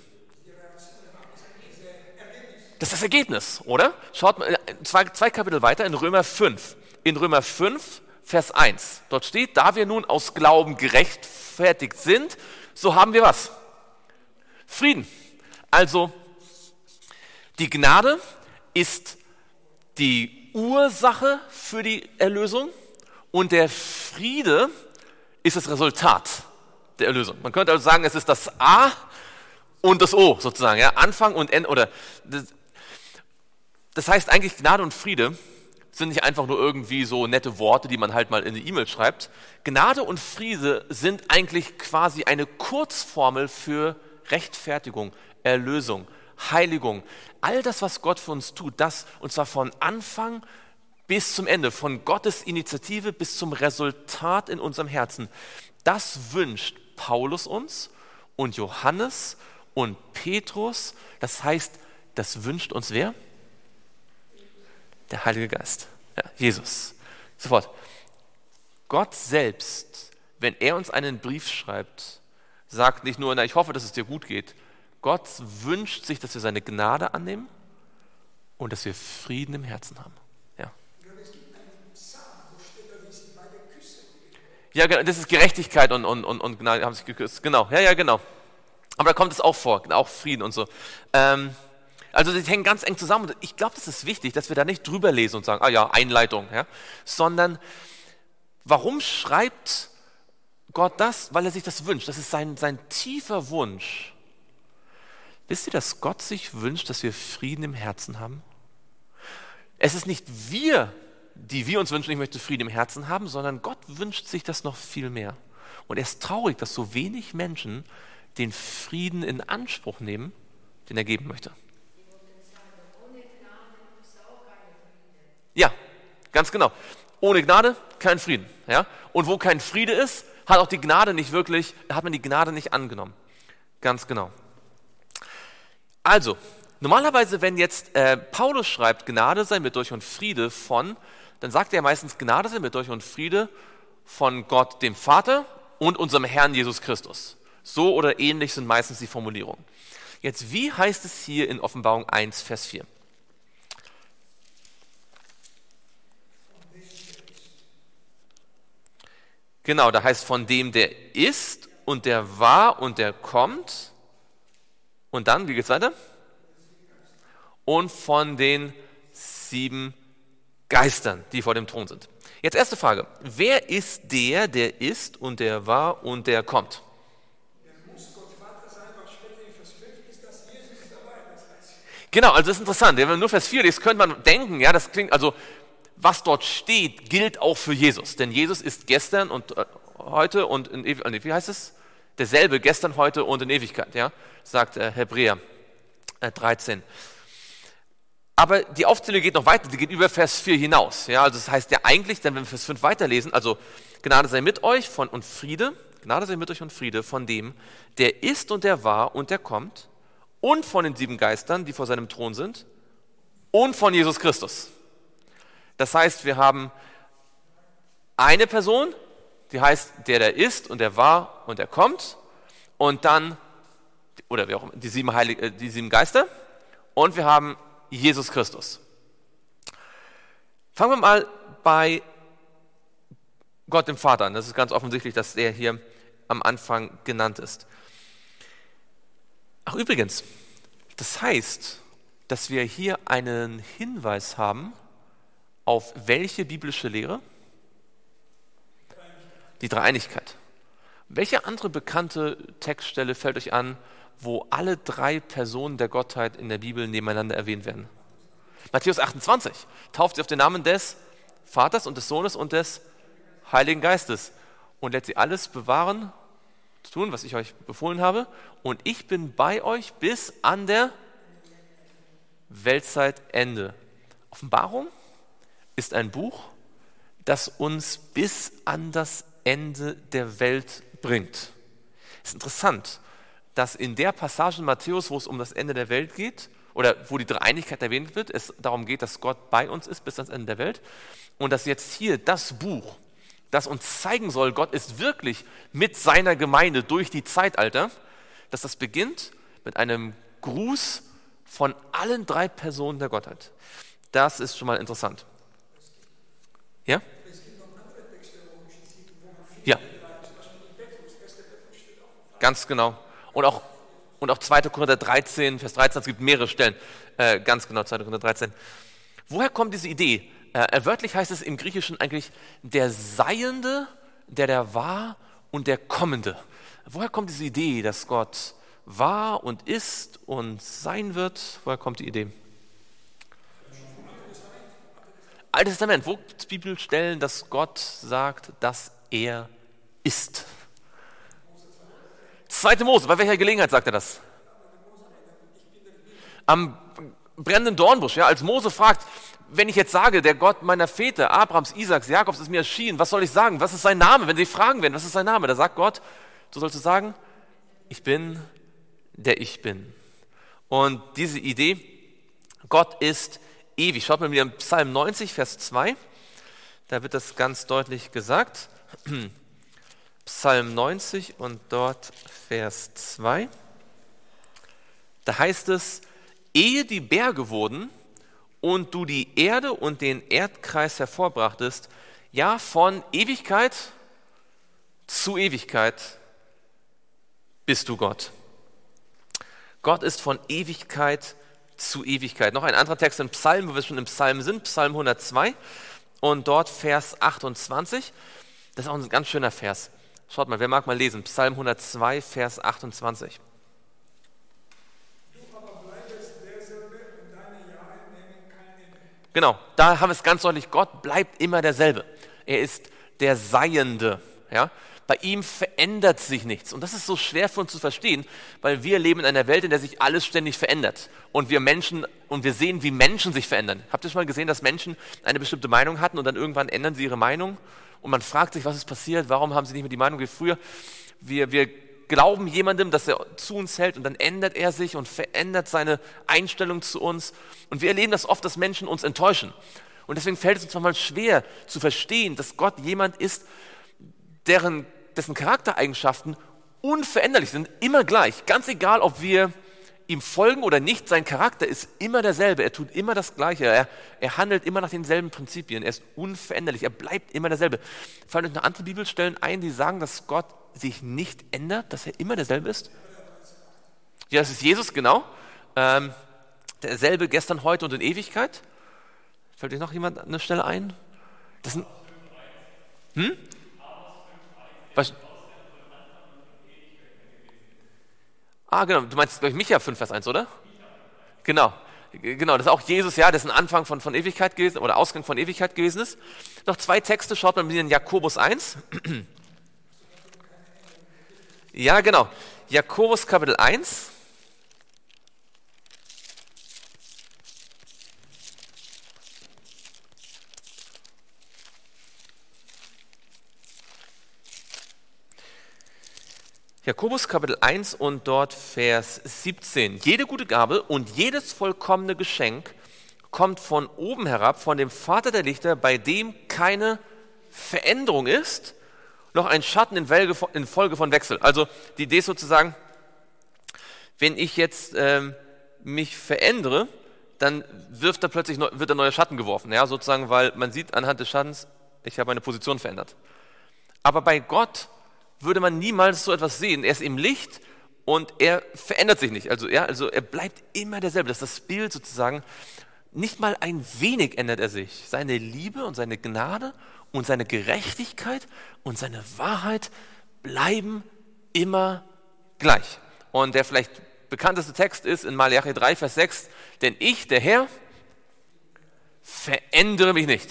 Das ist das Ergebnis, oder? Schaut mal, äh, zwei, zwei Kapitel weiter in Römer 5. In Römer 5, Vers 1. Dort steht, da wir nun aus Glauben gerechtfertigt sind, so haben wir was? Frieden. Also, die Gnade ist die Ursache für die Erlösung und der Friede ist das Resultat der Erlösung. Man könnte also sagen, es ist das A und das O sozusagen, ja, Anfang und Ende oder das, heißt eigentlich Gnade und Friede sind nicht einfach nur irgendwie so nette Worte, die man halt mal in eine E-Mail schreibt. Gnade und Friede sind eigentlich quasi eine Kurzformel für Rechtfertigung, Erlösung, Heiligung. All das, was Gott für uns tut, das und zwar von Anfang bis zum Ende, von Gottes Initiative bis zum Resultat in unserem Herzen. Das wünscht Paulus uns und Johannes und Petrus. Das heißt, das wünscht uns wer? Der Heilige Geist, ja, Jesus. Sofort. Gott selbst, wenn er uns einen Brief schreibt, sagt nicht nur, na, ich hoffe, dass es dir gut geht. Gott wünscht sich, dass wir seine Gnade annehmen und dass wir Frieden im Herzen haben. Ja. Genau, das ist Gerechtigkeit und, und, und, und Gnade, haben sich geküsst. Genau, ja, ja, genau. Aber da kommt es auch vor, auch Frieden und so. Ähm, also die hängen ganz eng zusammen. Ich glaube, das ist wichtig, dass wir da nicht drüber lesen und sagen, ah ja, Einleitung, ja, sondern warum schreibt Gott das? Weil er sich das wünscht. Das ist sein, sein tiefer Wunsch. Wisst ihr, dass Gott sich wünscht, dass wir Frieden im Herzen haben? Es ist nicht wir, die wir uns wünschen, ich möchte Frieden im Herzen haben, sondern Gott wünscht sich das noch viel mehr. Und er ist traurig, dass so wenig Menschen den Frieden in Anspruch nehmen, den er geben möchte. Ja, ganz genau. Ohne Gnade kein Frieden. Ja? Und wo kein Friede ist, hat auch die Gnade nicht wirklich, hat man die Gnade nicht angenommen. Ganz genau. Also, normalerweise, wenn jetzt äh, Paulus schreibt, Gnade sei mit euch und Friede von, dann sagt er meistens, Gnade sei mit euch und Friede von Gott, dem Vater und unserem Herrn Jesus Christus. So oder ähnlich sind meistens die Formulierungen. Jetzt, wie heißt es hier in Offenbarung 1, Vers 4? Genau, da heißt von dem, der ist und der war und der kommt. Und dann, wie geht's weiter? Und von den sieben Geistern, die vor dem Thron sind. Jetzt erste Frage. Wer ist der, der ist und der war und der kommt? Genau, also das ist interessant. Wenn man nur Vers 4 liest, könnte man denken, ja, das klingt, also was dort steht, gilt auch für Jesus. Denn Jesus ist gestern und äh, heute und in Ewigkeit, wie heißt es? Derselbe, gestern, heute und in Ewigkeit, ja, sagt äh, Hebräer äh, 13. Aber die Aufzählung geht noch weiter, die geht über Vers 4 hinaus. Ja, also das heißt ja eigentlich, dann wenn wir Vers 5 weiterlesen, also Gnade sei mit euch von und Friede, Gnade sei mit euch und Friede von dem, der ist und der war und der kommt und von den sieben Geistern, die vor seinem Thron sind und von Jesus Christus. Das heißt, wir haben eine Person, die heißt der, der ist und der war und der kommt. Und dann, oder wie auch immer, die sieben, Heilig, äh, die sieben Geister. Und wir haben Jesus Christus. Fangen wir mal bei Gott dem Vater an. Das ist ganz offensichtlich, dass er hier am Anfang genannt ist. Ach übrigens, das heißt, dass wir hier einen Hinweis haben auf welche biblische Lehre? Die Dreieinigkeit. Welche andere bekannte Textstelle fällt euch an, wo alle drei Personen der Gottheit in der Bibel nebeneinander erwähnt werden? Matthäus 28 tauft sie auf den Namen des Vaters und des Sohnes und des Heiligen Geistes und lässt sie alles bewahren, tun, was ich euch befohlen habe. Und ich bin bei euch bis an der Weltzeitende. Offenbarung ist ein Buch, das uns bis an das Ende der Welt bringt. Es ist interessant, dass in der Passage in Matthäus, wo es um das Ende der Welt geht, oder wo die Dreieinigkeit erwähnt wird, es darum geht, dass Gott bei uns ist bis ans Ende der Welt, und dass jetzt hier das Buch, das uns zeigen soll, Gott ist wirklich mit seiner Gemeinde durch die Zeitalter, dass das beginnt mit einem Gruß von allen drei Personen der Gottheit. Das ist schon mal interessant. Ja? Ja. Ganz genau. Und auch, und auch 2. Korinther 13, Vers 13, es gibt mehrere Stellen. Äh, ganz genau, 2. Korinther 13. Woher kommt diese Idee? Äh, wörtlich heißt es im Griechischen eigentlich der Seiende, der der war und der Kommende. Woher kommt diese Idee, dass Gott war und ist und sein wird? Woher kommt die Idee? Altes Testament, wo gibt es Bibelstellen, dass Gott sagt, dass er ist? Zweite Mose, bei welcher Gelegenheit sagt er das? Am brennenden Dornbusch, ja, als Mose fragt, wenn ich jetzt sage, der Gott meiner Väter, Abrahams, Isaaks, Jakobs ist mir erschienen, was soll ich sagen? Was ist sein Name? Wenn sie fragen werden, was ist sein Name? Da sagt Gott, du sollst du sagen, ich bin, der ich bin. Und diese Idee, Gott ist ewig. Schaut mal wieder in Psalm 90, Vers 2. Da wird das ganz deutlich gesagt. Psalm 90 und dort Vers 2. Da heißt es, ehe die Berge wurden und du die Erde und den Erdkreis hervorbrachtest, ja von Ewigkeit zu Ewigkeit bist du Gott. Gott ist von Ewigkeit zu Ewigkeit. Noch ein anderer Text im Psalm, wo wir schon im Psalm sind, Psalm 102 und dort Vers 28. Das ist auch ein ganz schöner Vers. Schaut mal, wer mag mal lesen? Psalm 102, Vers 28. Genau, da haben wir es ganz deutlich, Gott bleibt immer derselbe. Er ist der Seiende. Ja? Bei ihm verändert sich nichts. Und das ist so schwer für uns zu verstehen, weil wir leben in einer Welt, in der sich alles ständig verändert. Und wir Menschen, und wir sehen, wie Menschen sich verändern. Habt ihr schon mal gesehen, dass Menschen eine bestimmte Meinung hatten und dann irgendwann ändern sie ihre Meinung? Und man fragt sich, was ist passiert? Warum haben sie nicht mehr die Meinung wie früher? Wir, wir glauben jemandem, dass er zu uns hält und dann ändert er sich und verändert seine Einstellung zu uns. Und wir erleben das oft, dass Menschen uns enttäuschen. Und deswegen fällt es uns manchmal schwer zu verstehen, dass Gott jemand ist, deren dessen Charaktereigenschaften unveränderlich sind, immer gleich. Ganz egal, ob wir ihm folgen oder nicht, sein Charakter ist immer derselbe. Er tut immer das Gleiche. Er, er handelt immer nach denselben Prinzipien. Er ist unveränderlich. Er bleibt immer derselbe. Fallen euch noch andere Bibelstellen ein, die sagen, dass Gott sich nicht ändert, dass er immer derselbe ist? Ja, das ist Jesus, genau. Ähm, derselbe gestern, heute und in Ewigkeit. Fällt euch noch jemand an der Stelle ein? Das sind, hm? Was? Ah, genau, du meinst, glaube ich, Micha 5, Vers 1, oder? Genau. Genau, das ist auch Jesus, ja, dessen Anfang von, von Ewigkeit gewesen oder Ausgang von Ewigkeit gewesen ist. Noch zwei Texte, schaut mal mit in Jakobus 1. Ja, genau. Jakobus Kapitel 1. Jakobus Kapitel 1 und dort Vers 17. Jede gute Gabe und jedes vollkommene Geschenk kommt von oben herab, von dem Vater der Lichter, bei dem keine Veränderung ist, noch ein Schatten in, Folge von Wechsel. Also die Idee ist sozusagen, wenn ich jetzt ähm, mich verändere, dann wirft da plötzlich neu, wird ein neuer Schatten geworfen, ja, sozusagen, weil man sieht anhand des Schattens, ich habe meine Position verändert. Aber bei Gott würde man niemals so etwas sehen. Er ist im Licht und er verändert sich nicht. Also, ja, also er bleibt immer derselbe. Das ist das Bild sozusagen. Nicht mal ein wenig ändert er sich. Seine Liebe und seine Gnade und seine Gerechtigkeit und seine Wahrheit bleiben immer gleich. Und der vielleicht bekannteste Text ist in Malachi 3, Vers 6, denn ich, der Herr, verändere mich nicht.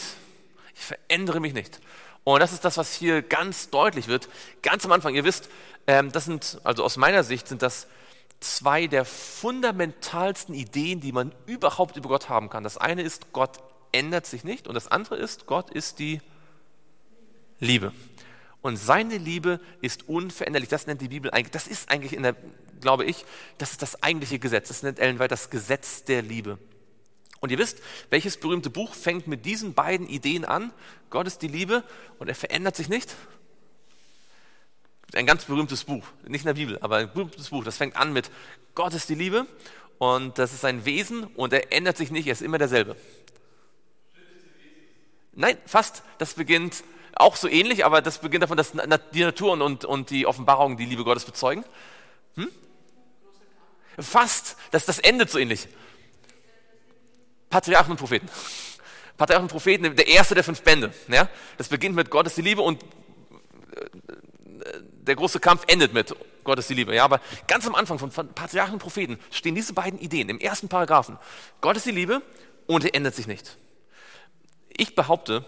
Ich verändere mich nicht. Und das ist das, was hier ganz deutlich wird. Ganz am Anfang, ihr wisst, ähm, das sind, also aus meiner Sicht sind das zwei der fundamentalsten Ideen, die man überhaupt über Gott haben kann. Das eine ist, Gott ändert sich nicht und das andere ist, Gott ist die Liebe. Und seine Liebe ist unveränderlich. Das nennt die Bibel eigentlich, das ist eigentlich in der, glaube ich, das ist das eigentliche Gesetz. Das nennt Ellen White das Gesetz der Liebe. Und ihr wisst, welches berühmte Buch fängt mit diesen beiden Ideen an? Gott ist die Liebe und er verändert sich nicht. Ein ganz berühmtes Buch, nicht in der Bibel, aber ein berühmtes Buch, das fängt an mit Gott ist die Liebe und das ist sein Wesen und er ändert sich nicht, er ist immer derselbe. Nein, fast. Das beginnt auch so ähnlich, aber das beginnt davon, dass die Natur und, und die Offenbarung die Liebe Gottes bezeugen. Hm? Fast. Das, das endet so ähnlich. Patriarchen und Propheten. Patriarchen und Propheten, der erste der fünf Bände. Ja? Das beginnt mit Gott ist die Liebe und äh, der große Kampf endet mit Gott ist die Liebe. Ja? Aber ganz am Anfang von Patriarchen und Propheten stehen diese beiden Ideen im ersten Paragraphen. Gott ist die Liebe und er ändert sich nicht. Ich behaupte,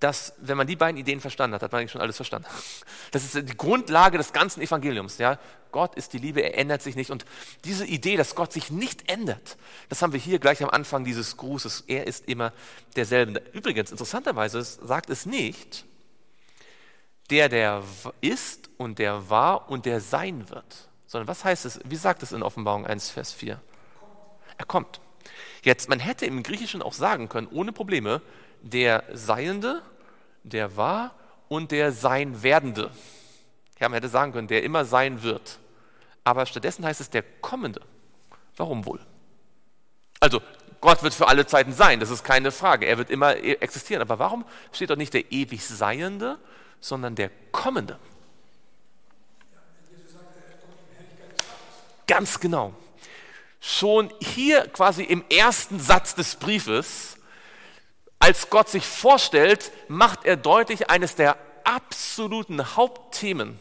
dass, wenn man die beiden Ideen verstanden hat, hat man eigentlich schon alles verstanden. Das ist die Grundlage des ganzen Evangeliums. Ja? Gott ist die Liebe, er ändert sich nicht. Und diese Idee, dass Gott sich nicht ändert, das haben wir hier gleich am Anfang dieses Grußes. Er ist immer derselbe. Übrigens, interessanterweise sagt es nicht, der, der ist und der war und der sein wird. Sondern was heißt es? Wie sagt es in Offenbarung 1, Vers 4? Er kommt. Jetzt, man hätte im Griechischen auch sagen können, ohne Probleme, der Seiende, der war und der Sein werdende. Ja, man hätte sagen können, der immer sein wird. Aber stattdessen heißt es der Kommende. Warum wohl? Also, Gott wird für alle Zeiten sein, das ist keine Frage. Er wird immer e- existieren. Aber warum steht dort nicht der ewig Seiende, sondern der Kommende? Ganz genau. Schon hier quasi im ersten Satz des Briefes als Gott sich vorstellt, macht er deutlich, eines der absoluten Hauptthemen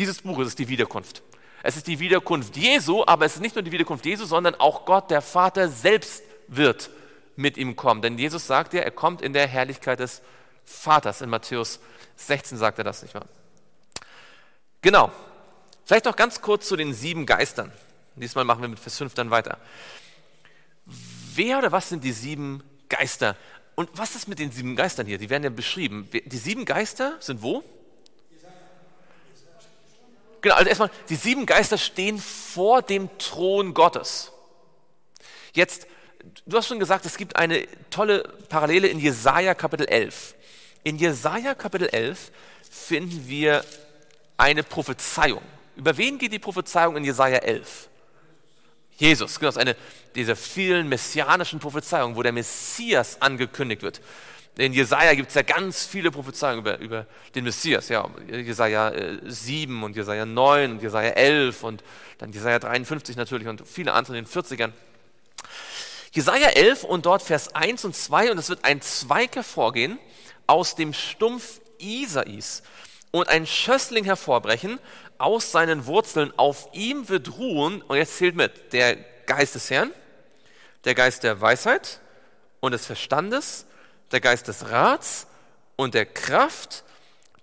dieses Buches ist die Wiederkunft. Es ist die Wiederkunft Jesu, aber es ist nicht nur die Wiederkunft Jesu, sondern auch Gott, der Vater selbst wird mit ihm kommen. Denn Jesus sagt ja, er kommt in der Herrlichkeit des Vaters. In Matthäus 16 sagt er das nicht wahr? Genau. Vielleicht noch ganz kurz zu den sieben Geistern. Diesmal machen wir mit Vers 5 dann weiter. Wer oder was sind die sieben Geister? Und was ist mit den sieben Geistern hier? Die werden ja beschrieben. Die sieben Geister sind wo? Genau, also erstmal, die sieben Geister stehen vor dem Thron Gottes. Jetzt, du hast schon gesagt, es gibt eine tolle Parallele in Jesaja Kapitel 11. In Jesaja Kapitel 11 finden wir eine Prophezeiung. Über wen geht die Prophezeiung in Jesaja 11? Jesus, genau, das ist eine dieser vielen messianischen Prophezeiungen, wo der Messias angekündigt wird. In Jesaja gibt es ja ganz viele Prophezeiungen über, über den Messias. Ja, Jesaja 7 äh, und Jesaja 9 und Jesaja 11 und dann Jesaja 53 natürlich und viele andere in den 40ern. Jesaja 11 und dort Vers 1 und 2 und es wird ein Zweig hervorgehen aus dem Stumpf Isais und ein Schössling hervorbrechen aus seinen Wurzeln. Auf ihm wird ruhen, und jetzt zählt mit, der Geist des Herrn, der Geist der Weisheit und des Verstandes, der Geist des Rats und der Kraft,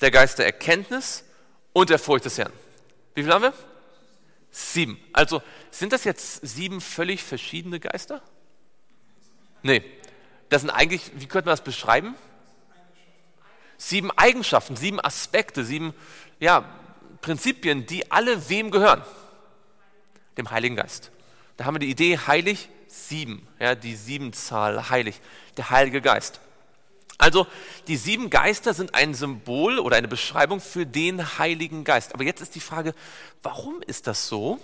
der Geist der Erkenntnis und der Furcht des Herrn. Wie viel haben wir? Sieben. Also sind das jetzt sieben völlig verschiedene Geister? Nee. Das sind eigentlich, wie könnte man das beschreiben? Sieben Eigenschaften, sieben Aspekte, sieben ja, Prinzipien, die alle wem gehören? Dem Heiligen Geist. Da haben wir die Idee heilig sieben, ja, die Siebenzahl heilig, der Heilige Geist. Also die sieben Geister sind ein Symbol oder eine Beschreibung für den Heiligen Geist. Aber jetzt ist die Frage, warum ist das so,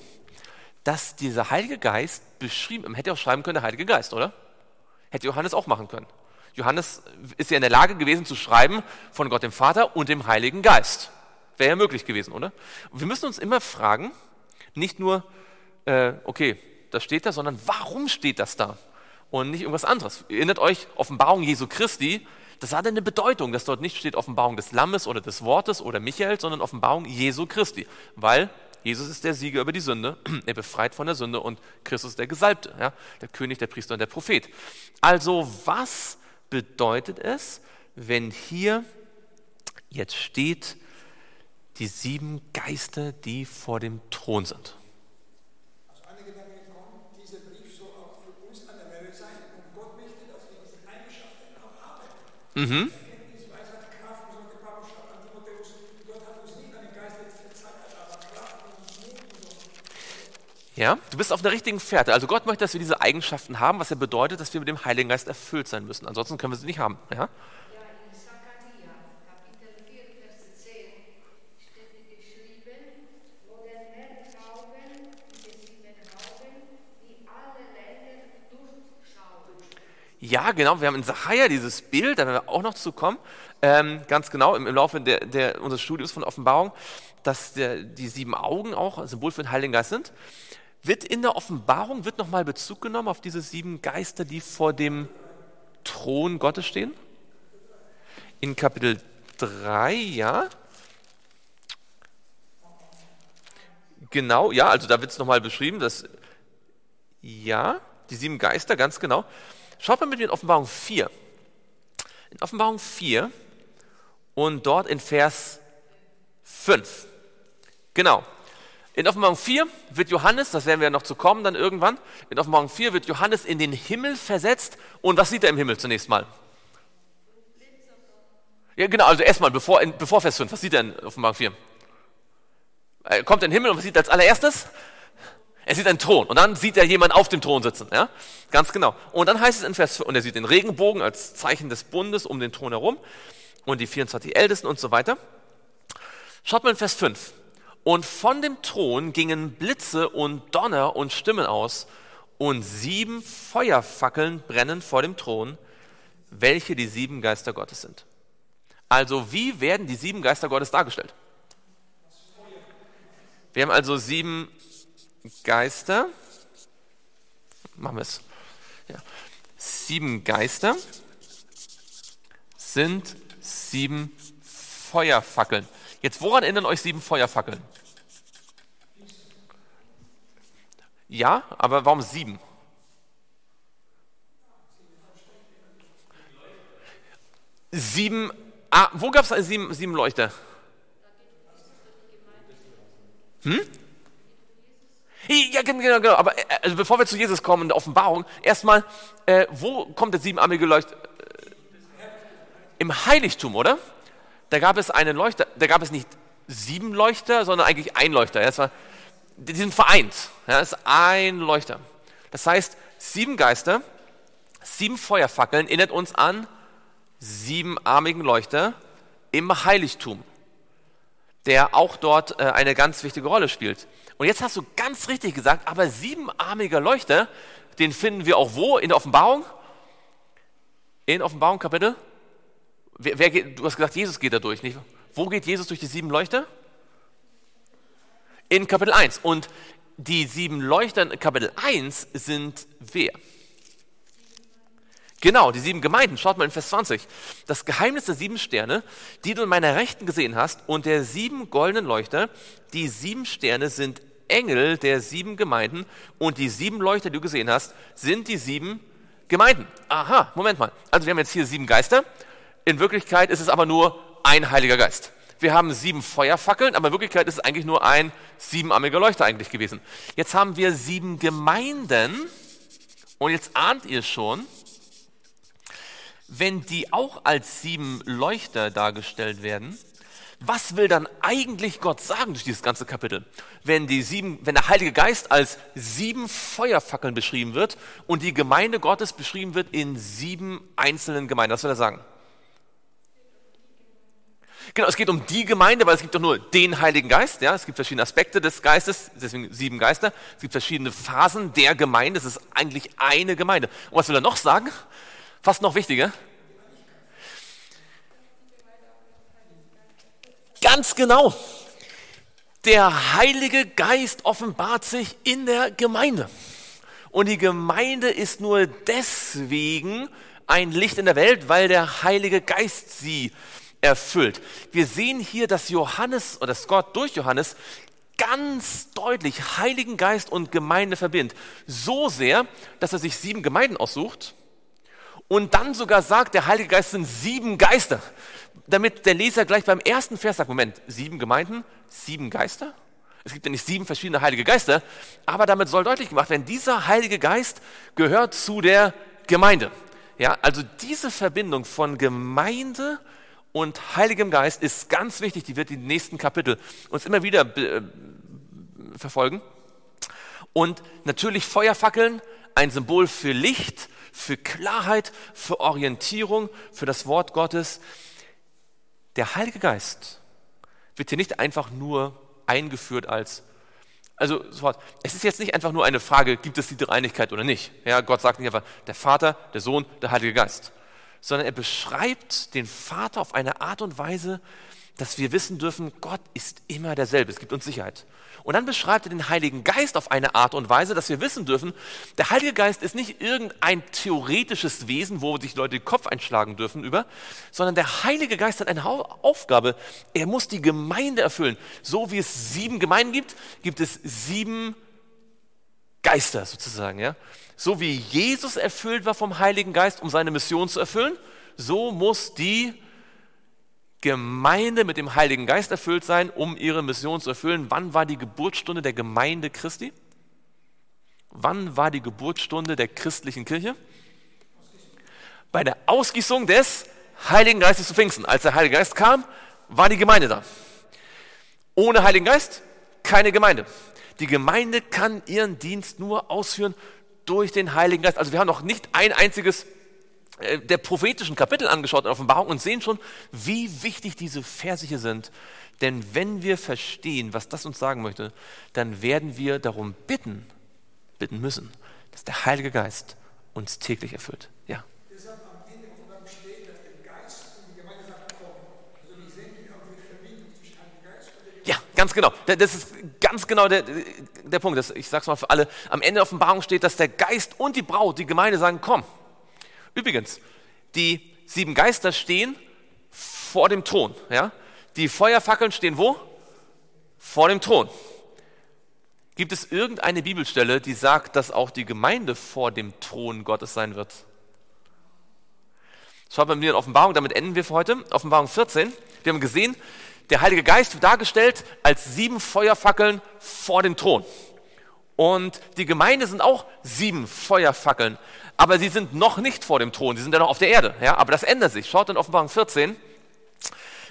dass dieser Heilige Geist beschrieben, man hätte auch schreiben können, der Heilige Geist, oder? Hätte Johannes auch machen können. Johannes ist ja in der Lage gewesen zu schreiben von Gott dem Vater und dem Heiligen Geist. Wäre ja möglich gewesen, oder? Und wir müssen uns immer fragen, nicht nur, äh, okay, das steht da, sondern warum steht das da? Und nicht irgendwas anderes. Erinnert euch, Offenbarung Jesu Christi, das hatte eine Bedeutung, dass dort nicht steht Offenbarung des Lammes oder des Wortes oder Michael, sondern Offenbarung Jesu Christi. Weil Jesus ist der Sieger über die Sünde, er befreit von der Sünde und Christus ist der Gesalbte, ja, der König, der Priester und der Prophet. Also was bedeutet es, wenn hier jetzt steht, die sieben Geister, die vor dem Thron sind? Also eine Gedanke gekommen, dieser Brief soll auch für uns eine Lehre sein und Gott möchte, dass wir diese Eigenschaften auch haben. Mhm. Ja, du bist auf der richtigen Fährte. Also Gott möchte, dass wir diese Eigenschaften haben, was ja bedeutet, dass wir mit dem Heiligen Geist erfüllt sein müssen. Ansonsten können wir sie nicht haben. Ja? Ja, in Zachariah, Kapitel 4, Vers 10, steht geschrieben, wo der Herr Augen, diese sieben Augen, die alle Länder durchschauen. Ja, genau. Wir haben in Sacharja dieses Bild, da werden wir auch noch zu kommen, ähm, ganz genau im, im Laufe der, der, unseres Studiums von Offenbarung, dass der, die sieben Augen auch Symbol für den Heiligen Geist sind. Wird in der Offenbarung wird nochmal Bezug genommen auf diese sieben Geister, die vor dem Thron Gottes stehen? In Kapitel 3, ja. Genau, ja, also da wird es nochmal beschrieben, dass, ja, die sieben Geister, ganz genau. Schaut mal mit mir in Offenbarung 4. In Offenbarung 4 und dort in Vers 5. Genau. In Offenbarung 4 wird Johannes, das werden wir ja noch zu kommen dann irgendwann, in Offenbarung 4 wird Johannes in den Himmel versetzt. Und was sieht er im Himmel zunächst mal? Ja, genau, also erstmal, bevor, bevor Vers 5, was sieht er in Offenbarung 4? Er kommt in den Himmel und was sieht er als allererstes? Er sieht einen Thron und dann sieht er jemanden auf dem Thron sitzen, ja? Ganz genau. Und dann heißt es in Vers 5, und er sieht den Regenbogen als Zeichen des Bundes um den Thron herum und die 24 Ältesten und so weiter. Schaut mal in Vers 5. Und von dem Thron gingen Blitze und Donner und Stimmen aus, und sieben Feuerfackeln brennen vor dem Thron, welche die sieben Geister Gottes sind. Also wie werden die sieben Geister Gottes dargestellt? Wir haben also sieben Geister. Machen wir es. Ja. Sieben Geister sind sieben Feuerfackeln. Jetzt, woran erinnern euch sieben Feuerfackeln? Ja, aber warum sieben? Sieben, ah, wo gab es sieben, sieben Leuchter? Hm? Ja, genau, genau. Aber äh, also bevor wir zu Jesus kommen in der Offenbarung, erstmal, äh, wo kommt der siebenarmige Leuchter? Äh, Im Heiligtum, oder? Da gab es einen Leuchter, da gab es nicht sieben Leuchter, sondern eigentlich ein Leuchter. Ja, war, die sind vereint. Ja, das ist ein Leuchter. Das heißt, sieben Geister, sieben Feuerfackeln erinnert uns an siebenarmigen Leuchter im Heiligtum, der auch dort äh, eine ganz wichtige Rolle spielt. Und jetzt hast du ganz richtig gesagt, aber siebenarmiger Leuchter, den finden wir auch wo? In der Offenbarung? In Offenbarung Kapitel? Wer, wer geht, du hast gesagt, Jesus geht da durch, nicht? Wo geht Jesus durch die sieben Leuchter? In Kapitel 1. Und die sieben Leuchter in Kapitel 1 sind wer? Genau, die sieben Gemeinden. Schaut mal in Vers 20. Das Geheimnis der sieben Sterne, die du in meiner Rechten gesehen hast, und der sieben goldenen Leuchter. Die sieben Sterne sind Engel der sieben Gemeinden und die sieben Leuchter, die du gesehen hast, sind die sieben Gemeinden. Aha, Moment mal. Also wir haben jetzt hier sieben Geister. In Wirklichkeit ist es aber nur ein Heiliger Geist. Wir haben sieben Feuerfackeln, aber in Wirklichkeit ist es eigentlich nur ein siebenarmiger Leuchter eigentlich gewesen. Jetzt haben wir sieben Gemeinden und jetzt ahnt ihr schon, wenn die auch als sieben Leuchter dargestellt werden, was will dann eigentlich Gott sagen durch dieses ganze Kapitel? Wenn, die sieben, wenn der Heilige Geist als sieben Feuerfackeln beschrieben wird und die Gemeinde Gottes beschrieben wird in sieben einzelnen Gemeinden, was will er sagen? Genau, es geht um die Gemeinde, weil es gibt doch nur den Heiligen Geist. Ja, es gibt verschiedene Aspekte des Geistes, deswegen sieben Geister. Es gibt verschiedene Phasen der Gemeinde. Es ist eigentlich eine Gemeinde. Und was will er noch sagen? Fast noch wichtiger. Ganz genau. Der Heilige Geist offenbart sich in der Gemeinde. Und die Gemeinde ist nur deswegen ein Licht in der Welt, weil der Heilige Geist sie erfüllt. Wir sehen hier, dass Johannes oder Gott durch Johannes ganz deutlich Heiligen Geist und Gemeinde verbindet. So sehr, dass er sich sieben Gemeinden aussucht und dann sogar sagt, der Heilige Geist sind sieben Geister. Damit der Leser gleich beim ersten Vers sagt, Moment, sieben Gemeinden, sieben Geister? Es gibt ja nicht sieben verschiedene Heilige Geister, aber damit soll deutlich gemacht werden, dieser Heilige Geist gehört zu der Gemeinde. Ja, also diese Verbindung von Gemeinde und Heiligem Geist ist ganz wichtig, die wird in den nächsten Kapitel uns immer wieder äh, verfolgen. Und natürlich Feuerfackeln, ein Symbol für Licht, für Klarheit, für Orientierung, für das Wort Gottes. Der Heilige Geist wird hier nicht einfach nur eingeführt als, also es ist jetzt nicht einfach nur eine Frage, gibt es die Dreieinigkeit oder nicht. Ja, Gott sagt nicht einfach der Vater, der Sohn, der Heilige Geist, sondern er beschreibt den Vater auf eine Art und Weise, dass wir wissen dürfen, Gott ist immer derselbe. Es gibt uns Sicherheit. Und dann beschreibt er den Heiligen Geist auf eine Art und Weise, dass wir wissen dürfen, der Heilige Geist ist nicht irgendein theoretisches Wesen, wo sich Leute den Kopf einschlagen dürfen über, sondern der Heilige Geist hat eine Aufgabe. Er muss die Gemeinde erfüllen. So wie es sieben Gemeinden gibt, gibt es sieben Geister sozusagen. Ja? So wie Jesus erfüllt war vom Heiligen Geist, um seine Mission zu erfüllen, so muss die Gemeinde mit dem Heiligen Geist erfüllt sein, um ihre Mission zu erfüllen. Wann war die Geburtsstunde der Gemeinde Christi? Wann war die Geburtsstunde der christlichen Kirche? Bei der Ausgießung des Heiligen Geistes zu Pfingsten. Als der Heilige Geist kam, war die Gemeinde da. Ohne Heiligen Geist keine Gemeinde. Die Gemeinde kann ihren Dienst nur ausführen durch den Heiligen Geist. Also wir haben noch nicht ein einziges der prophetischen Kapitel angeschaut in Offenbarung und sehen schon, wie wichtig diese Verse hier sind. Denn wenn wir verstehen, was das uns sagen möchte, dann werden wir darum bitten, bitten müssen, dass der Heilige Geist uns täglich erfüllt. Ja. Also. Ja, ganz genau. Das ist ganz genau der, der Punkt. Das, ich sage es mal für alle. Am Ende der Offenbarung steht, dass der Geist und die Braut, die Gemeinde sagen, komm. Übrigens, die sieben Geister stehen vor dem Thron. Ja? Die Feuerfackeln stehen wo? Vor dem Thron. Gibt es irgendeine Bibelstelle, die sagt, dass auch die Gemeinde vor dem Thron Gottes sein wird? Schaut bei mir in Offenbarung, damit enden wir für heute. Offenbarung 14. Wir haben gesehen, der Heilige Geist wird dargestellt als sieben Feuerfackeln vor dem Thron. Und die Gemeinde sind auch sieben Feuerfackeln aber sie sind noch nicht vor dem Thron, sie sind ja noch auf der Erde. Ja? Aber das ändert sich. Schaut in Offenbarung 14.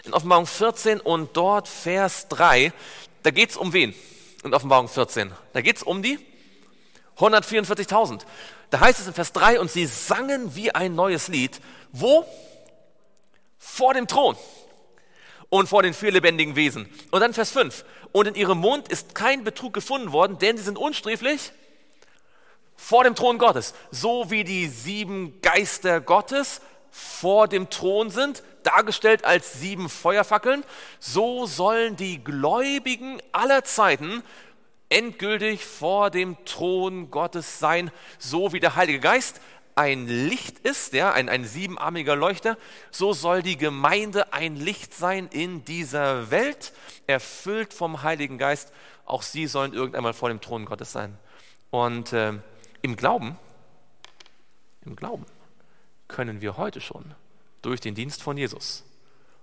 In Offenbarung 14 und dort Vers 3, da geht es um wen? In Offenbarung 14. Da geht es um die 144.000. Da heißt es in Vers 3, und sie sangen wie ein neues Lied. Wo? Vor dem Thron und vor den vier lebendigen Wesen. Und dann Vers 5. Und in ihrem Mund ist kein Betrug gefunden worden, denn sie sind unsträflich vor dem Thron Gottes. So wie die sieben Geister Gottes vor dem Thron sind, dargestellt als sieben Feuerfackeln, so sollen die Gläubigen aller Zeiten endgültig vor dem Thron Gottes sein, so wie der Heilige Geist ein Licht ist, ja, ein, ein siebenarmiger Leuchter, so soll die Gemeinde ein Licht sein in dieser Welt, erfüllt vom Heiligen Geist. Auch sie sollen irgendeinmal vor dem Thron Gottes sein. Und äh, im Glauben, im Glauben können wir heute schon durch den Dienst von Jesus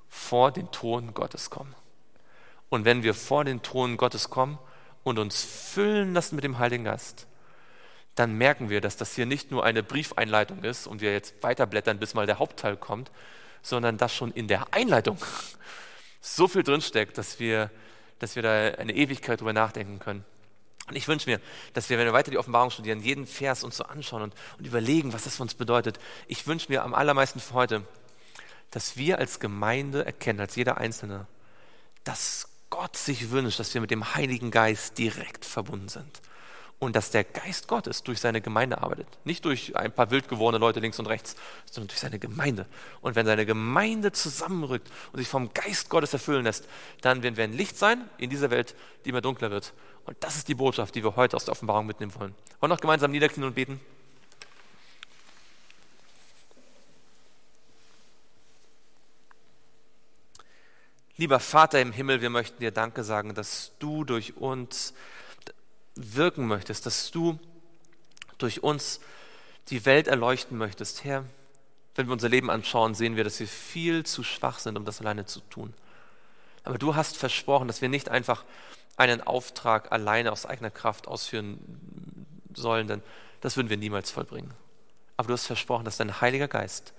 vor den Thron Gottes kommen. Und wenn wir vor den Thron Gottes kommen und uns füllen lassen mit dem Heiligen Geist, dann merken wir, dass das hier nicht nur eine Briefeinleitung ist und wir jetzt weiterblättern, bis mal der Hauptteil kommt, sondern dass schon in der Einleitung so viel drinsteckt, dass wir, dass wir da eine Ewigkeit drüber nachdenken können. Und ich wünsche mir, dass wir, wenn wir weiter die Offenbarung studieren, jeden Vers uns so anschauen und, und überlegen, was das für uns bedeutet. Ich wünsche mir am allermeisten für heute, dass wir als Gemeinde erkennen, als jeder Einzelne, dass Gott sich wünscht, dass wir mit dem Heiligen Geist direkt verbunden sind. Und dass der Geist Gottes durch seine Gemeinde arbeitet. Nicht durch ein paar wild gewordene Leute links und rechts, sondern durch seine Gemeinde. Und wenn seine Gemeinde zusammenrückt und sich vom Geist Gottes erfüllen lässt, dann werden wir ein Licht sein in dieser Welt, die immer dunkler wird. Und das ist die Botschaft, die wir heute aus der Offenbarung mitnehmen wollen. Wollen wir noch gemeinsam niederknien und beten? Lieber Vater im Himmel, wir möchten dir Danke sagen, dass du durch uns wirken möchtest, dass du durch uns die Welt erleuchten möchtest. Herr, wenn wir unser Leben anschauen, sehen wir, dass wir viel zu schwach sind, um das alleine zu tun. Aber du hast versprochen, dass wir nicht einfach einen Auftrag alleine aus eigener Kraft ausführen sollen, denn das würden wir niemals vollbringen. Aber du hast versprochen, dass dein Heiliger Geist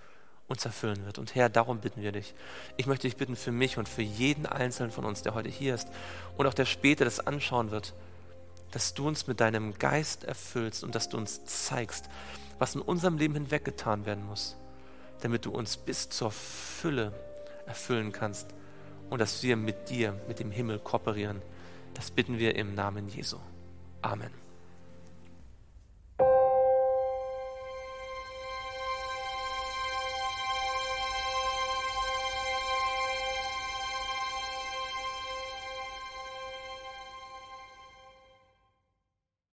uns erfüllen wird. Und Herr, darum bitten wir dich. Ich möchte dich bitten für mich und für jeden Einzelnen von uns, der heute hier ist und auch der später das anschauen wird, dass du uns mit deinem Geist erfüllst und dass du uns zeigst, was in unserem Leben hinweggetan werden muss, damit du uns bis zur Fülle erfüllen kannst und dass wir mit dir, mit dem Himmel kooperieren. Das bitten wir im Namen Jesu. Amen.